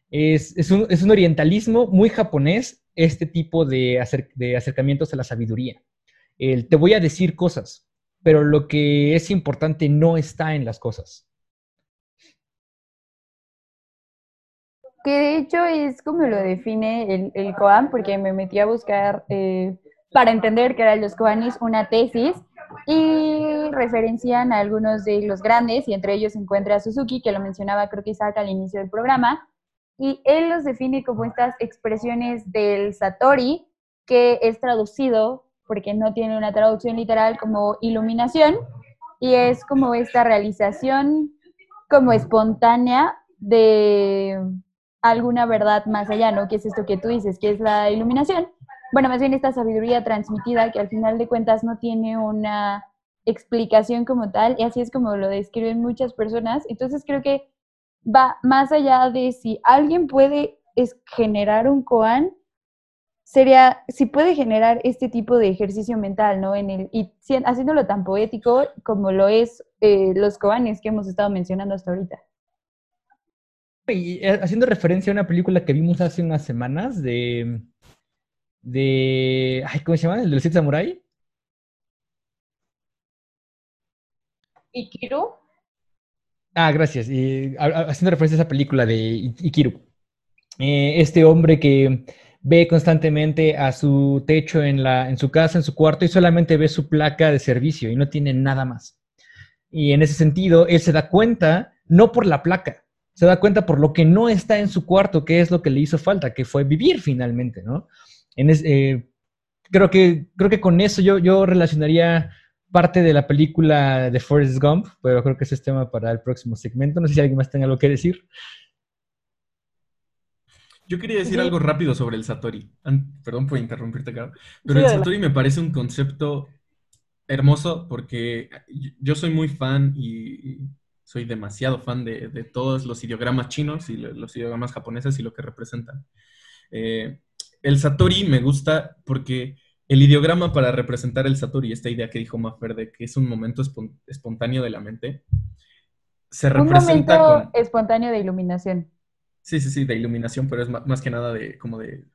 Es, un, orientalismo muy japonés este tipo de, de acercamientos a la sabiduría. El, te voy a decir cosas, pero lo que es importante no está en las cosas. que de hecho es como lo define el, el Koan, porque me metí a buscar eh, para entender qué eran los Koanis una tesis y referencian a algunos de los grandes y entre ellos se encuentra Suzuki, que lo mencionaba creo que Isaac al inicio del programa, y él los define como estas expresiones del Satori, que es traducido, porque no tiene una traducción literal, como iluminación, y es como esta realización como espontánea de alguna verdad más allá, ¿no? Que es esto que tú dices, que es la iluminación. Bueno, más bien esta sabiduría transmitida que al final de cuentas no tiene una explicación como tal, y así es como lo describen muchas personas. Entonces creo que va más allá de si alguien puede generar un koan, sería si puede generar este tipo de ejercicio mental, ¿no? En el, y haciéndolo tan poético como lo es eh, los koanes que hemos estado mencionando hasta ahorita. Y eh, haciendo referencia a una película que vimos hace unas semanas de. de. Ay, ¿cómo se llama? ¿El de los siete samurai? Ikiru. Ah, gracias. Y, haciendo referencia a esa película de Ikiru. Eh, este hombre que ve constantemente a su techo en, la, en su casa, en su cuarto, y solamente ve su placa de servicio y no tiene nada más. Y en ese sentido, él se da cuenta, no por la placa, se da cuenta por lo que no está en su cuarto, qué es lo que le hizo falta, que fue vivir finalmente, ¿no? En eh, creo, que, creo que con eso yo, yo relacionaría parte de la película de Forrest Gump, pero creo que ese es tema para el próximo segmento. No sé si alguien más tenga algo que decir. Yo quería decir algo rápido sobre el Satori. Perdón por interrumpirte, Caro. Pero el Satori me parece un concepto hermoso porque yo soy muy fan y soy demasiado fan de, todos los ideogramas chinos y los ideogramas japoneses y lo que representan. Eh, el Satori me gusta porque el ideograma para representar el Satori, esta idea que dijo Maffer de que es un momento espontáneo de la mente, se representa un momento espontáneo de iluminación. Sí, sí, sí, de iluminación, pero es más, que nada de como de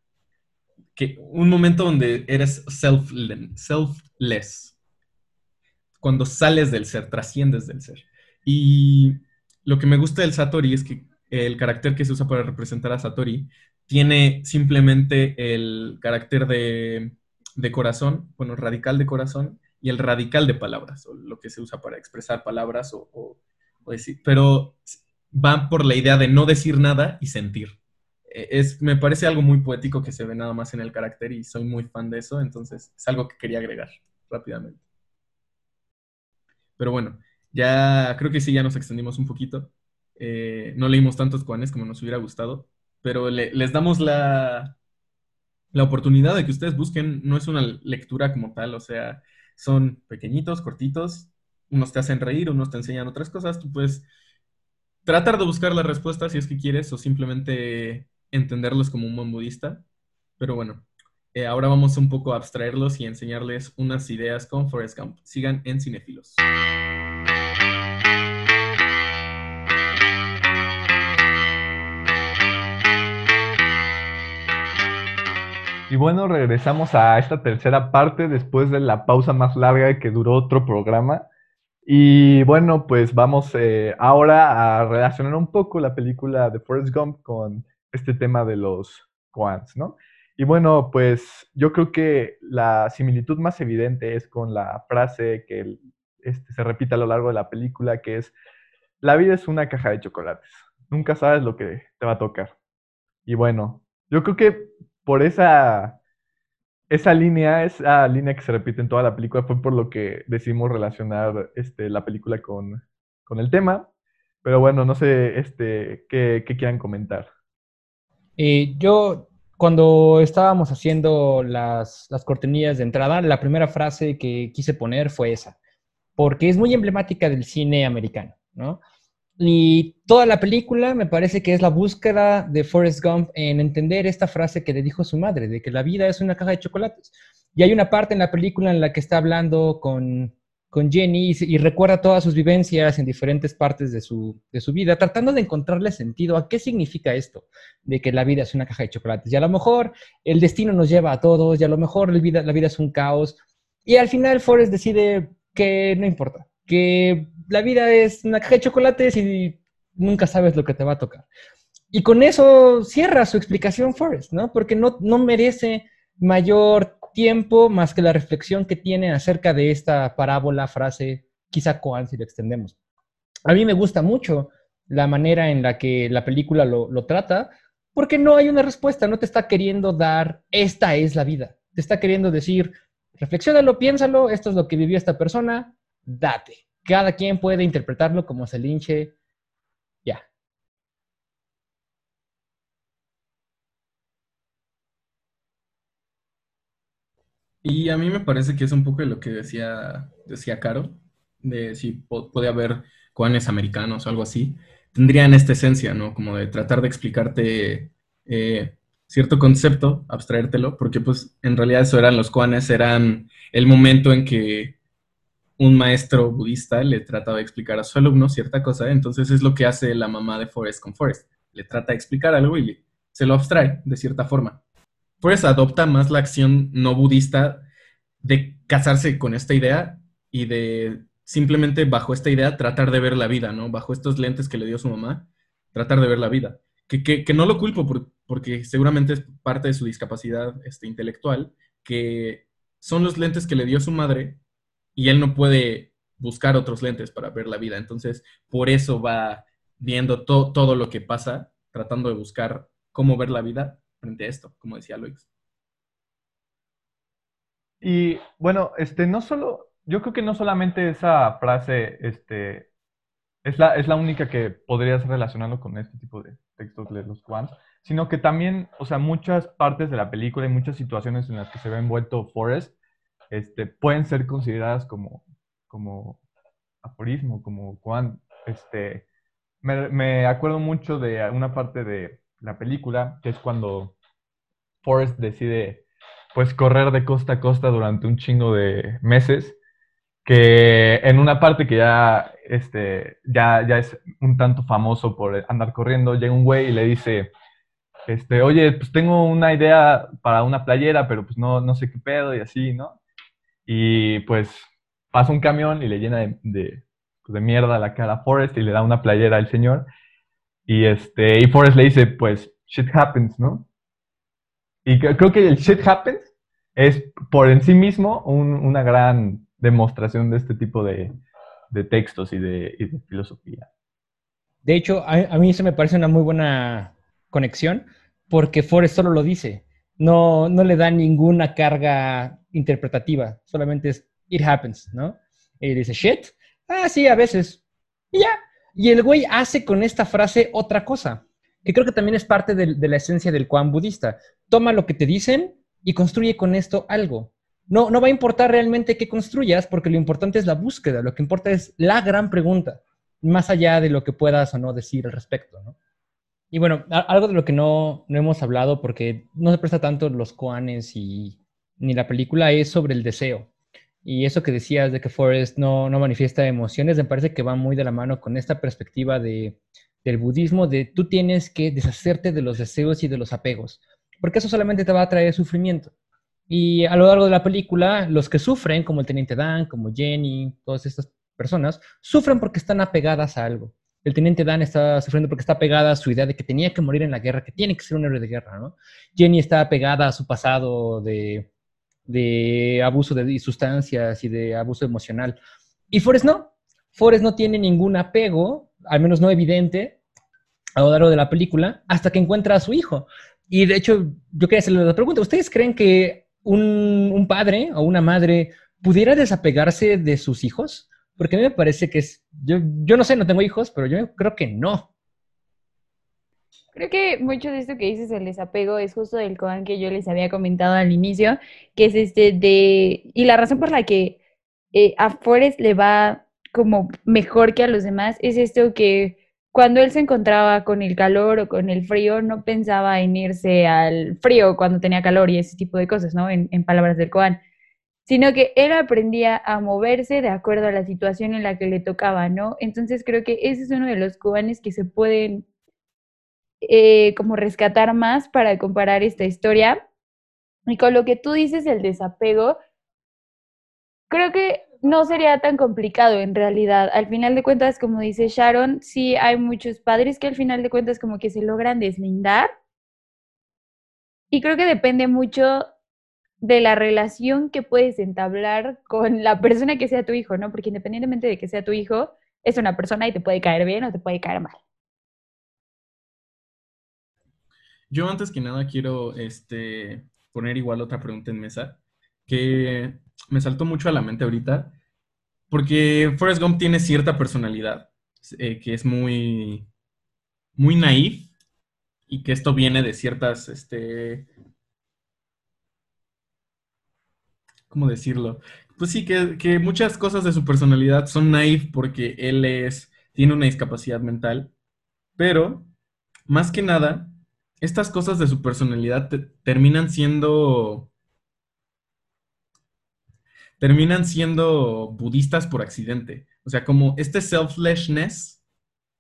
que un momento donde eres selfless, cuando sales del ser, trasciendes del ser. Y lo que me gusta del Satori es que el carácter que se usa para representar a Satori tiene simplemente el carácter de, corazón, bueno, radical de corazón y el radical de palabras, o lo que se usa para expresar palabras o, decir, pero va por la idea de no decir nada y sentir. E, es, me parece algo muy poético que se ve nada más en el carácter y soy muy fan de eso, entonces es algo que quería agregar rápidamente. Pero bueno, ya creo que sí, ya nos extendimos un poquito. Eh, no leímos tantos cuanes como nos hubiera gustado, pero les damos la, la oportunidad de que ustedes busquen. No es una lectura como tal, o sea, son pequeñitos, cortitos. Unos te hacen reír, unos te enseñan otras cosas. Tú puedes tratar de buscar la respuesta si es que quieres o simplemente entenderlos como un buen budista. Pero bueno, eh, ahora vamos un poco a abstraerlos y enseñarles unas ideas con Forrest Gump. Sigan en Cinefilos. Y bueno, regresamos a esta tercera parte después de la pausa más larga que duró otro programa. Y bueno, pues vamos eh, ahora a relacionar un poco la película de Forrest Gump con este tema de los Quants, ¿no? Y bueno, pues yo creo que la similitud más evidente es con la frase que este, se repite a lo largo de la película, que es, la vida es una caja de chocolates, nunca sabes lo que te va a tocar. Y bueno, yo creo que por esa, esa línea, esa línea que se repite en toda la película, fue por lo que decidimos relacionar este, la película con, el tema. Pero bueno, no sé este, qué, quieran comentar. Eh, yo cuando estábamos haciendo las, las cortinillas de entrada, la primera frase que quise poner fue esa, porque es muy emblemática del cine americano, ¿no? Y toda la película me parece que es la búsqueda de Forrest Gump en entender esta frase que le dijo su madre, de que la vida es una caja de chocolates. Y hay una parte en la película en la que está hablando con, con Jenny y, recuerda todas sus vivencias en diferentes partes de su, de su, vida, tratando de encontrarle sentido a qué significa esto, de que la vida es una caja de chocolates. Y a lo mejor el destino nos lleva a todos, y a lo mejor la vida, la vida es un caos. Y al final Forrest decide que no importa, que la vida es una caja de chocolates y nunca sabes lo que te va a tocar. Y con eso cierra su explicación Forrest, ¿no? Porque no, no merece mayor tiempo más que la reflexión que tiene acerca de esta parábola, frase, quizá Coan si lo extendemos. A mí me gusta mucho la manera en la que la película lo, lo trata, porque no hay una respuesta, no te está queriendo dar, esta es la vida, te está queriendo decir, reflexiónalo, piénsalo, esto es lo que vivió esta persona, date cada quien puede interpretarlo como se linche. Ya. Y a mí me parece que es un poco de lo que decía, decía Caro, de si puede haber cuanes americanos o algo así. Tendrían esta esencia, ¿no? Como de tratar de explicarte eh, cierto concepto, abstraértelo, porque pues en realidad eso eran los cuanes, eran el momento en que un maestro budista le trata de explicar a su alumno cierta cosa, entonces es lo que hace la mamá de Forrest con Forrest. Le trata de explicar algo y se lo abstrae de cierta forma. Forrest adopta más la acción no budista de casarse con esta idea y de simplemente bajo esta idea tratar de ver la vida, ¿no? Bajo estos lentes que le dio su mamá, tratar de ver la vida. Que, que, no lo culpo porque seguramente es parte de su discapacidad este, intelectual, que son los lentes que le dio su madre y él no puede buscar otros lentes para ver la vida. Entonces, por eso va viendo todo lo que pasa, tratando de buscar cómo ver la vida frente a esto, como decía Luis. Y bueno, este, no solo, yo creo que no solamente esa frase, este, es la, es la única que podrías relacionarlo con este tipo de textos de los Quants, sino que también, o sea, muchas partes de la película y muchas situaciones en las que se ve envuelto Forrest este, pueden ser consideradas como, como aforismo, como cuando, este, me, acuerdo mucho de una parte de la película, que es cuando Forrest decide, pues, correr de costa a costa durante un chingo de meses, que en una parte que ya, este, ya, ya es un tanto famoso por andar corriendo, llega un güey y le dice, este, oye, pues tengo una idea para una playera, pero pues no, no sé qué pedo y así, ¿no? Y pues pasa un camión y le llena de, de, pues, mierda la cara a Forrest y le da una playera al señor. Y, este, y Forrest le dice, pues, shit happens, ¿no? Y creo que el shit happens es por en sí mismo una gran demostración de este tipo de, de textos y de, de, filosofía. De hecho, a, a, mí eso me parece una muy buena conexión porque Forrest solo lo dice. No, no le da ninguna carga interpretativa, solamente es it happens, ¿no? Y dice shit, ah, sí, a veces, y ya. Y el güey hace con esta frase otra cosa, que creo que también es parte de, la esencia del Kwan budista. Toma lo que te dicen y construye con esto algo. No, no va a importar realmente qué construyas, porque lo importante es la búsqueda, lo que importa es la gran pregunta, más allá de lo que puedas o no decir al respecto, ¿no? Y bueno, algo de lo que no, no hemos hablado, porque no se presta tanto los koanes y ni la película es sobre el deseo. Y eso que decías de que Forrest no, no manifiesta emociones, me parece que va muy de la mano con esta perspectiva de, del budismo, de tú tienes que deshacerte de los deseos y de los apegos, porque eso solamente te va a traer sufrimiento. Y a lo largo de la película, los que sufren, como el teniente Dan, como Jenny, todas estas personas, sufren porque están apegadas a algo. El teniente Dan está sufriendo porque está apegada a su idea de que tenía que morir en la guerra, que tiene que ser un héroe de guerra. Jenny está apegada a su pasado de, de abuso de sustancias y de abuso emocional. Y Forrest no. Forrest no tiene ningún apego, al menos no evidente, a lo largo de la película, hasta que encuentra a su hijo. Y de hecho, yo quería hacerle la pregunta. ¿Ustedes creen que un, padre o una madre pudiera desapegarse de sus hijos? Porque a mí me parece que es, yo, yo no sé, no tengo hijos, pero yo creo que no. Creo que mucho de esto que dices, el desapego, es justo del Koan que yo les había comentado al inicio, que es este de... Y la razón por la que eh, a Forrest le va como mejor que a los demás es esto que cuando él se encontraba con el calor o con el frío, no pensaba en irse al frío cuando tenía calor y ese tipo de cosas, ¿no? En, en palabras del Koan sino que él aprendía a moverse de acuerdo a la situación en la que le tocaba, ¿no? Entonces creo que ese es uno de los cubanes que se pueden eh, como rescatar más para comparar esta historia. Y con lo que tú dices, el desapego, creo que no sería tan complicado en realidad. Al final de cuentas, como dice Sharon, sí hay muchos padres que al final de cuentas como que se logran deslindar. Y creo que depende mucho de la relación que puedes entablar con la persona que sea tu hijo, ¿no? Porque independientemente de que sea tu hijo, es una persona y te puede caer bien o te puede caer mal. Yo antes que nada quiero este, poner igual otra pregunta en mesa, que me saltó mucho a la mente ahorita, porque Forrest Gump tiene cierta personalidad, eh, que es muy, muy naif, y que esto viene de ciertas este, ¿cómo decirlo? Pues sí, que, muchas cosas de su personalidad son naive porque él es, tiene una discapacidad mental, pero más que nada, estas cosas de su personalidad terminan siendo terminan siendo budistas por accidente. O sea, como este selflessness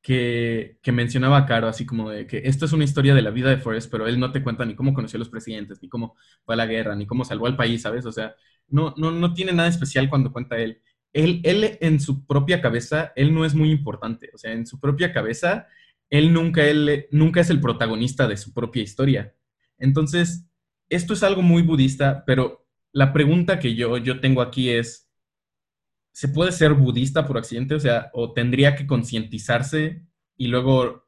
que, mencionaba Caro, así como de que esto es una historia de la vida de Forrest, pero él no te cuenta ni cómo conoció a los presidentes, ni cómo fue a la guerra, ni cómo salvó al país, ¿sabes? O sea, no, no, no tiene nada especial cuando cuenta él. él. Él en su propia cabeza, él no es muy importante. O sea, en su propia cabeza, él nunca, él nunca es el protagonista de su propia historia. Entonces, esto es algo muy budista, pero la pregunta que yo, yo tengo aquí es, ¿se puede ser budista por accidente? O sea, ¿o tendría que concientizarse y luego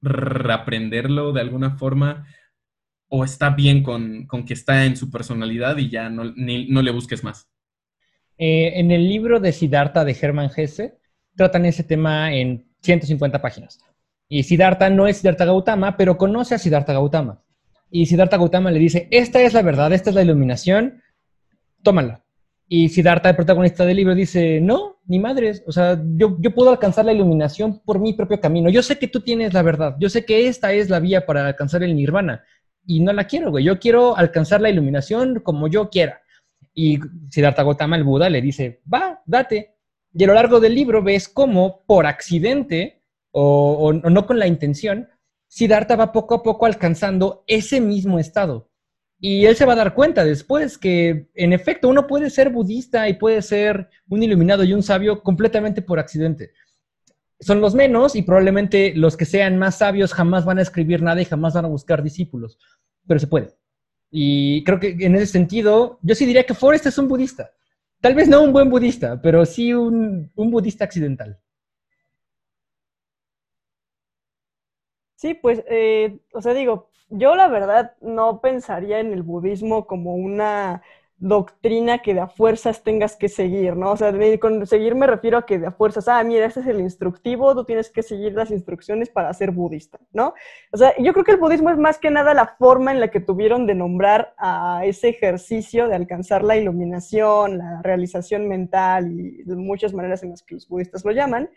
reaprenderlo de alguna forma? o está bien con, que está en su personalidad y ya no, no le busques más? Eh, en el libro de Siddhartha de Hermann Hesse tratan ese tema en 150 páginas. Y Siddhartha no es Siddhartha Gautama, pero conoce a Siddhartha Gautama. Y Siddhartha Gautama le dice, esta es la verdad, esta es la iluminación, tómala. Y Siddhartha, el protagonista del libro, dice, no, ni madres, o sea, yo, yo puedo alcanzar la iluminación por mi propio camino. Yo sé que tú tienes la verdad, yo sé que esta es la vía para alcanzar el nirvana, y no la quiero, güey. Yo quiero alcanzar la iluminación como yo quiera. Y Siddhartha Gautama, el Buda, le dice, va, date. Y a lo largo del libro ves cómo, por accidente, o, no con la intención, Siddhartha va poco a poco alcanzando ese mismo estado. Y él se va a dar cuenta después que, en efecto, uno puede ser budista y puede ser un iluminado y un sabio completamente por accidente. Son los menos y probablemente los que sean más sabios jamás van a escribir nada y jamás van a buscar discípulos pero se puede. Y creo que en ese sentido, yo sí diría que Forrest es un budista. Tal vez no un buen budista, pero sí un, budista accidental. Sí, pues, eh, o sea, digo, yo la verdad no pensaría en el budismo como una doctrina que de a fuerzas tengas que seguir, ¿no? O sea, con seguir me refiero a que de a fuerzas, ah, mira, este es el instructivo, tú tienes que seguir las instrucciones para ser budista, ¿no? O sea, yo creo que el budismo es más que nada la forma en la que tuvieron de nombrar a ese ejercicio de alcanzar la iluminación, la realización mental y de muchas maneras en las que los budistas lo llaman.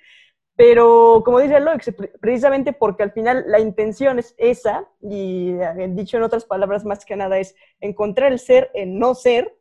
Pero, como dice Loix, precisamente porque al final la intención es esa, y eh, dicho en otras palabras, más que nada es encontrar el ser en no ser,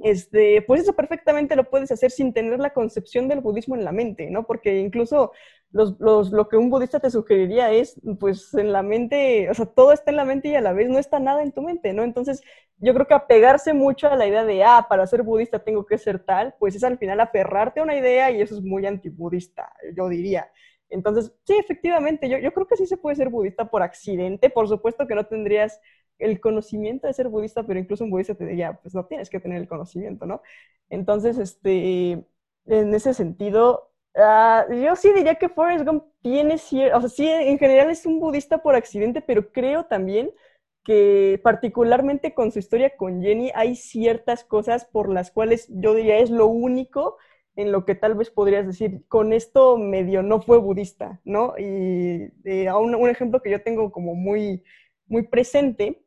este, pues eso perfectamente lo puedes hacer sin tener la concepción del budismo en la mente, ¿no? Porque incluso los, lo que un budista te sugeriría es, pues en la mente, o sea, todo está en la mente y a la vez no está nada en tu mente, ¿no? Entonces, yo creo que apegarse mucho a la idea de, ah, para ser budista tengo que ser tal, pues es al final aferrarte a una idea y eso es muy antibudista, yo diría. Entonces, sí, efectivamente, yo, yo creo que sí se puede ser budista por accidente. Por supuesto que no tendrías el conocimiento de ser budista, pero incluso un budista te diría, pues no tienes que tener el conocimiento, ¿no? Entonces, este, en ese sentido, uh, yo sí diría que Forrest Gump tiene cierto, o sea, sí, en general es un budista por accidente, pero creo también que particularmente con su historia con Jenny hay ciertas cosas por las cuales yo diría es lo único en lo que tal vez podrías decir, con esto medio no fue budista, ¿no? Y eh, un, un, ejemplo que yo tengo como muy, muy presente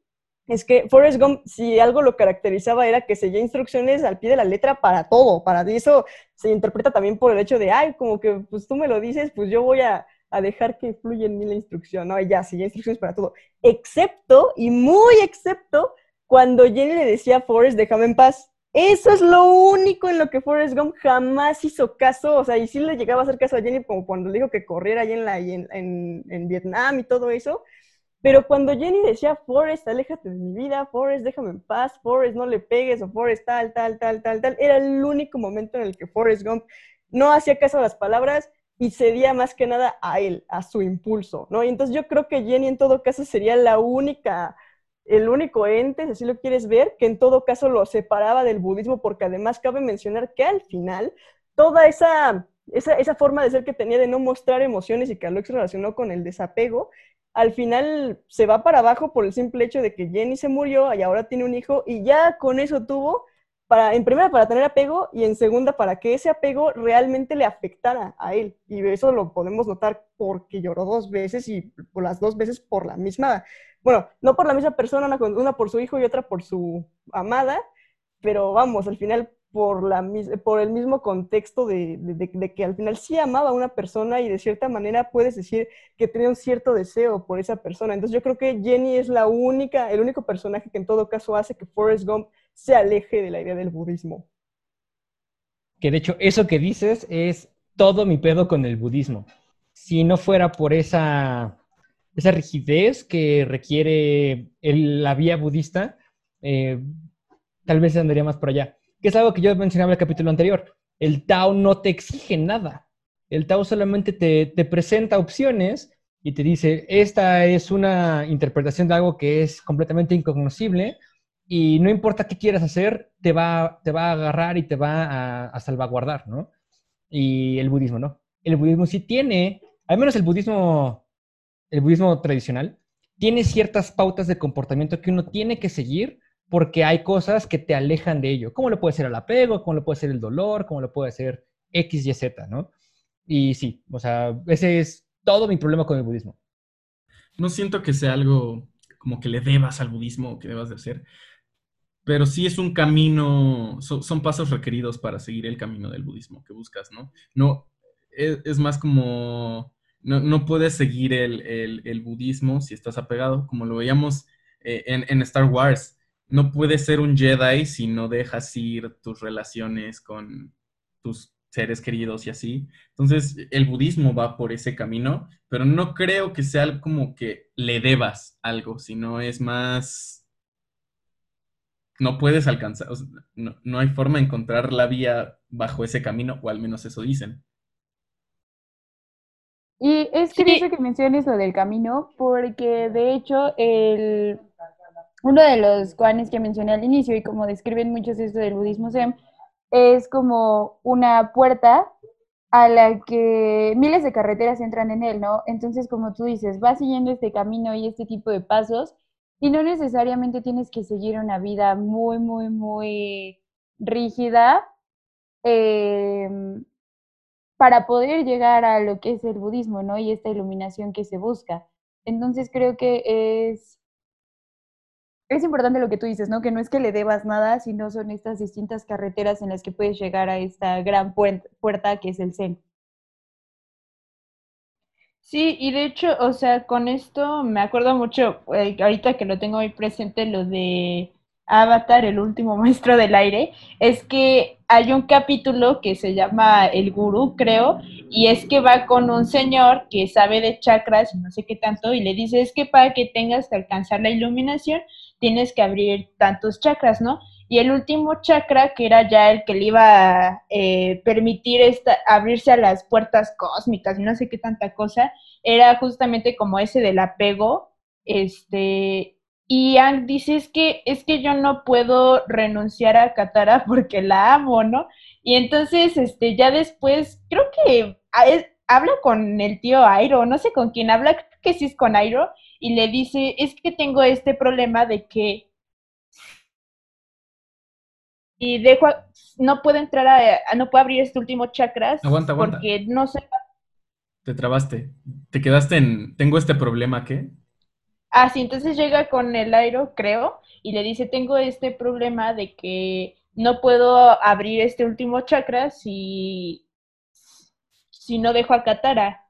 es que Forrest Gump, si algo lo caracterizaba era que seguía instrucciones al pie de la letra para todo, para eso se interpreta también por el hecho de, ay, como que pues tú me lo dices, pues yo voy a, dejar que fluya en mí la instrucción, ¿no? Y ya, seguía instrucciones para todo, excepto, y muy excepto, cuando Jenny le decía a Forrest, déjame en paz, eso es lo único en lo que Forrest Gump jamás hizo caso, o sea, y sí le llegaba a hacer caso a Jenny como cuando le dijo que corriera ahí en, la, en Vietnam y todo eso, pero cuando Jenny decía, Forrest, aléjate de mi vida, Forrest, déjame en paz, Forrest, no le pegues, o Forrest, tal, tal, tal, tal, tal, era el único momento en el que Forrest Gump no hacía caso a las palabras y cedía más que nada a él, a su impulso, ¿no? Y entonces yo creo que Jenny en todo caso sería la única el único ente, si así lo quieres ver, que en todo caso lo separaba del budismo, porque además cabe mencionar que al final toda esa, esa, forma de ser que tenía de no mostrar emociones y que se relacionó con el desapego, al final se va para abajo por el simple hecho de que Jenny se murió y ahora tiene un hijo y ya con eso tuvo, para, en primera para tener apego y en segunda para que ese apego realmente le afectara a él. Y eso lo podemos notar porque lloró dos veces y por las dos veces por la misma bueno, no por la misma persona, una, por su hijo y otra por su amada, pero vamos, al final por, la, por el mismo contexto de, que al final sí amaba a una persona y de cierta manera puedes decir que tenía un cierto deseo por esa persona. Entonces yo creo que Jenny es la única, el único personaje que en todo caso hace que Forrest Gump se aleje de la idea del budismo. Que de hecho eso que dices es todo mi pedo con el budismo. Si no fuera por esa esa rigidez que requiere la vía budista, eh, tal vez andaría más por allá. Que es algo que yo mencionaba en el capítulo anterior. El Tao no te exige nada. El Tao solamente te, te presenta opciones y te dice, esta es una interpretación de algo que es completamente incognoscible y no importa qué quieras hacer, te va, te va a agarrar y te va a, a salvaguardar, ¿no? Y el budismo no. El budismo sí tiene, al menos el budismo el budismo tradicional, tiene ciertas pautas de comportamiento que uno tiene que seguir porque hay cosas que te alejan de ello. ¿Cómo lo puede ser el apego? ¿Cómo lo puede ser el dolor? ¿Cómo lo puede ser X, Y, Z? ¿no? Y sí, o sea, ese es todo mi problema con el budismo. No siento que sea algo como que le debas al budismo que debas de hacer, pero sí es un camino, son, pasos requeridos para seguir el camino del budismo que buscas, ¿no? No, es más como no, puedes seguir el, budismo si estás apegado, como lo veíamos eh, en, Star Wars. No puedes ser un Jedi si no dejas ir tus relaciones con tus seres queridos y así. Entonces, el budismo va por ese camino, pero no creo que sea algo como que le debas algo, sino es más... No puedes alcanzar, no, no hay forma de encontrar la vía bajo ese camino, o al menos eso dicen. Y es curioso que menciones lo del camino, porque de hecho el, uno de los guanes que mencioné al inicio y como describen muchos esto del budismo zen, es como una puerta a la que miles de carreteras entran en él, ¿no? Entonces, como tú dices, vas siguiendo este camino y este tipo de pasos y no necesariamente tienes que seguir una vida muy, muy, muy rígida. Eh, para poder llegar a lo que es el budismo, ¿no? Y esta iluminación que se busca. Entonces creo que es, es importante lo que tú dices, ¿no? Que no es que le debas nada, sino son estas distintas carreteras en las que puedes llegar a esta gran puerta que es el Zen. Sí, y de hecho, o sea, con esto me acuerdo mucho, eh, ahorita que lo tengo muy presente, lo de Avatar, el último [laughs] maestro del aire, es que hay un capítulo que se llama El Gurú, creo, y es que va con un señor que sabe de chakras y no sé qué tanto, y le dice, es que para que tengas que alcanzar la iluminación, tienes que abrir tantos chakras, ¿no? Y el último chakra, que era ya el que le iba a eh, permitir esta, abrirse a las puertas cósmicas no sé qué tanta cosa, era justamente como ese del apego, este, y Ang dice, es que, es que yo no puedo renunciar a Katara [laughs] porque la amo, ¿no? Y entonces, este, ya después, creo que habla con el tío Airo, no sé con quién habla, creo que sí es con Airo, y le dice, es que tengo este problema de que y dejo, no puedo entrar a, no puedo abrir este último chakras. Aguanta, aguanta. Porque no sé. Te trabaste. Te quedaste en, tengo este problema, ¿qué? Ah, sí, entonces llega con el airo, creo, y le dice, tengo este problema de que no puedo abrir este último chakra si, si no dejo a Katara.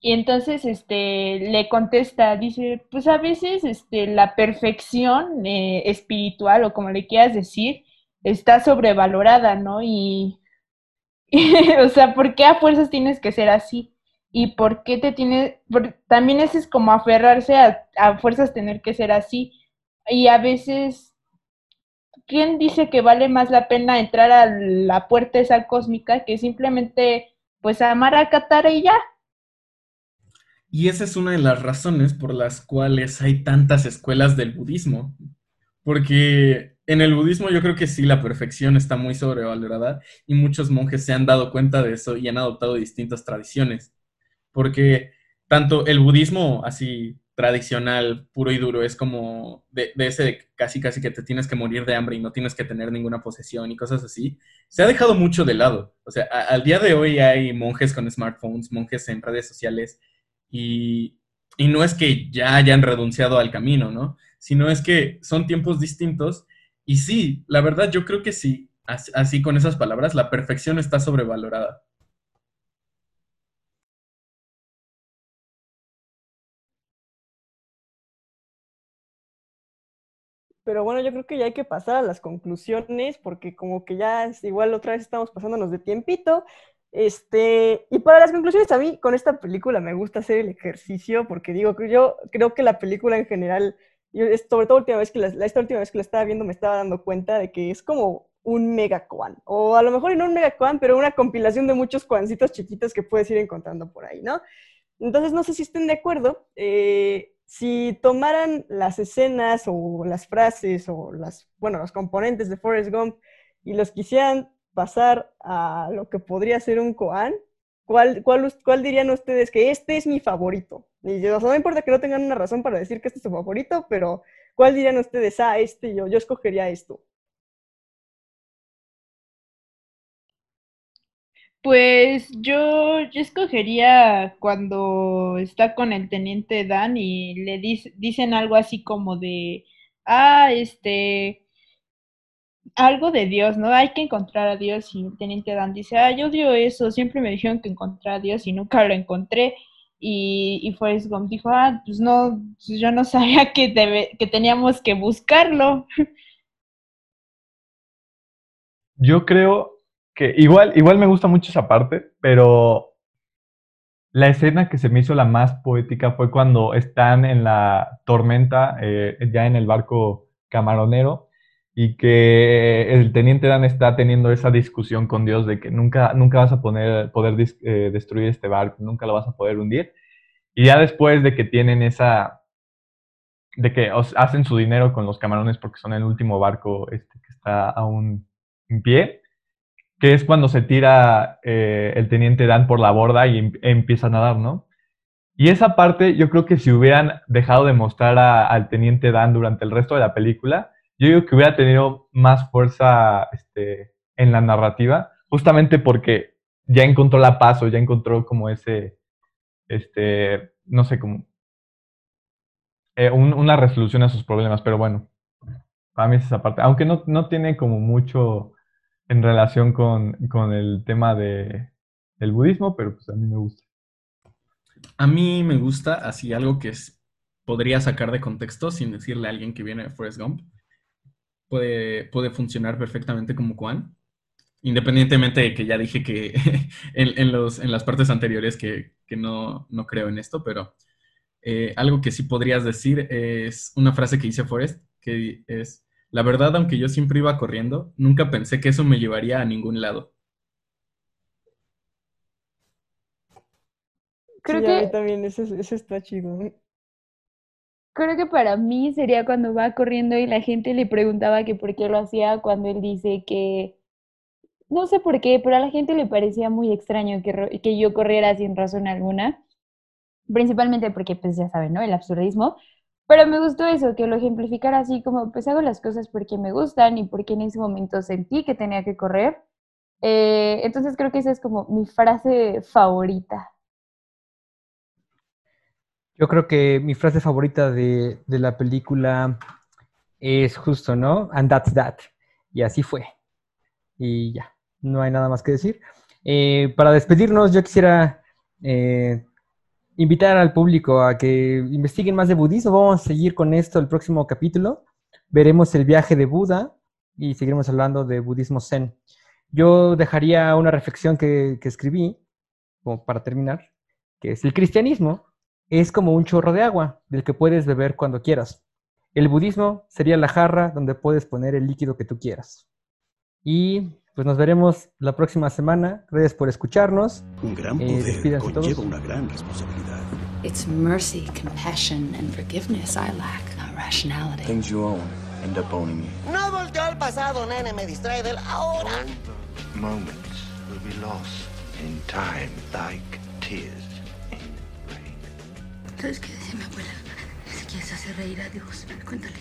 Y entonces este, le contesta, dice, pues a veces este, la perfección eh, espiritual o como le quieras decir, está sobrevalorada, ¿no? Y, [laughs] o sea, ¿por qué a fuerzas tienes que ser así? ¿Y por qué te tienes, también ese es como aferrarse a, a fuerzas tener que ser así? Y a veces, ¿quién dice que vale más la pena entrar a la puerta esa cósmica que simplemente, pues, amar a Katara y ya? Y esa es una de las razones por las cuales hay tantas escuelas del budismo. Porque en el budismo yo creo que sí, la perfección está muy sobrevalorada y muchos monjes se han dado cuenta de eso y han adoptado distintas tradiciones. Porque tanto el budismo así tradicional, puro y duro, es como de, ese casi casi que te tienes que morir de hambre y no tienes que tener ninguna posesión y cosas así, se ha dejado mucho de lado. O sea, al día de hoy hay monjes con smartphones, monjes en redes sociales y, no es que ya hayan renunciado al camino, ¿no? Sino es que son tiempos distintos y sí, la verdad yo creo que sí, así, con esas palabras, la perfección está sobrevalorada. Pero bueno, yo creo que ya hay que pasar a las conclusiones, porque como que ya igual otra vez estamos pasándonos de tiempito. Este, y para las conclusiones, a mí con esta película me gusta hacer el ejercicio porque digo que yo creo que la película en general, yo, sobre todo última vez que la, esta última vez que la estaba viendo me estaba dando cuenta de que es como un mega quan, o a lo mejor no un mega quan, pero una compilación de muchos cuancitos chiquitos que puedes ir encontrando por ahí, ¿no? Entonces no sé si estén de acuerdo, eh, si tomaran las escenas o las frases o las, bueno, los componentes de Forrest Gump y los quisieran pasar a lo que podría ser un koan, ¿cuál, cuál, dirían ustedes que este es mi favorito? No importa que no tengan una razón para decir que este es su favorito, pero ¿cuál dirían ustedes? Ah, este yo, yo escogería esto. Pues yo, yo escogería cuando está con el teniente Dan y le dicen algo así como de, ah, este, algo de Dios, ¿no? Hay que encontrar a Dios y Teniente Dan dice, ah, yo odio eso, siempre me dijeron que encontrar a Dios y nunca lo encontré. Y, y Forrest Gump dijo, ah, pues no, pues yo no sabía que, que teníamos que buscarlo. Yo creo que igual, igual me gusta mucho esa parte, pero la escena que se me hizo la más poética fue cuando están en la tormenta, eh, ya en el barco camaronero, y que el teniente Dan está teniendo esa discusión con Dios de que nunca, nunca vas a poner, poder eh, destruir este barco, nunca lo vas a poder hundir. Y ya después de que tienen esa, de que hacen su dinero con los camarones porque son el último barco este, que está aún en pie, que es cuando se tira eh, el teniente Dan por la borda y em, empieza a nadar, ¿no? Y esa parte yo creo que si hubieran dejado de mostrar al teniente Dan durante el resto de la película, yo digo que hubiera tenido más fuerza este, en la narrativa, justamente porque ya encontró la paz o ya encontró como ese, este, no sé, como eh, una resolución a sus problemas, pero bueno, para mí es esa parte, aunque no, no tiene como mucho en relación con, con el tema de, del budismo, pero pues a mí me gusta. A mí me gusta así algo que podría sacar de contexto sin decirle a alguien que viene de Forrest Gump puede, puede funcionar perfectamente como Quan. Independientemente de que ya dije que [laughs] en, los, en las partes anteriores que, no, no, creo en esto, pero eh, algo que sí podrías decir es una frase que dice Forrest, que es, la verdad, aunque yo siempre iba corriendo, nunca pensé que eso me llevaría a ningún lado. Creo que también ese, ese está chido. Creo que para mí sería cuando va corriendo y la gente le preguntaba que por qué lo hacía cuando él dice que, no sé por qué, pero a la gente le parecía muy extraño que, que yo corriera sin razón alguna, principalmente porque, pues ya saben, ¿no? El absurdismo, Pero me gustó eso, que lo ejemplificara así como, pues hago las cosas porque me gustan y porque en ese momento sentí que tenía que correr. Eh, entonces creo que esa es como mi frase favorita. Yo creo que mi frase favorita de, de la película es justo, ¿no? And that's that. Y así fue. Y ya, no hay nada más que decir. Eh, para despedirnos, yo quisiera eh, invitar al público a que investiguen más de budismo. Vamos a seguir con esto el próximo capítulo. Veremos el viaje de Buda y seguiremos hablando de budismo zen. Yo dejaría una reflexión que, que escribí, como para terminar, que es el cristianismo es como un chorro de agua del que puedes beber cuando quieras. El budismo sería la jarra donde puedes poner el líquido que tú quieras. Y pues nos veremos la próxima semana. Gracias por escucharnos. Un gran eh, poder conlleva una gran responsabilidad. It's mercy, compassion and forgiveness I lack, not rationality. Things you own end up owning you. No volteo al pasado, nene, me distrae del ahora. Moments will be lost in time like tears. ¿Sabes qué decía mi abuela? Si quieres hacer reír a Dios, cuéntale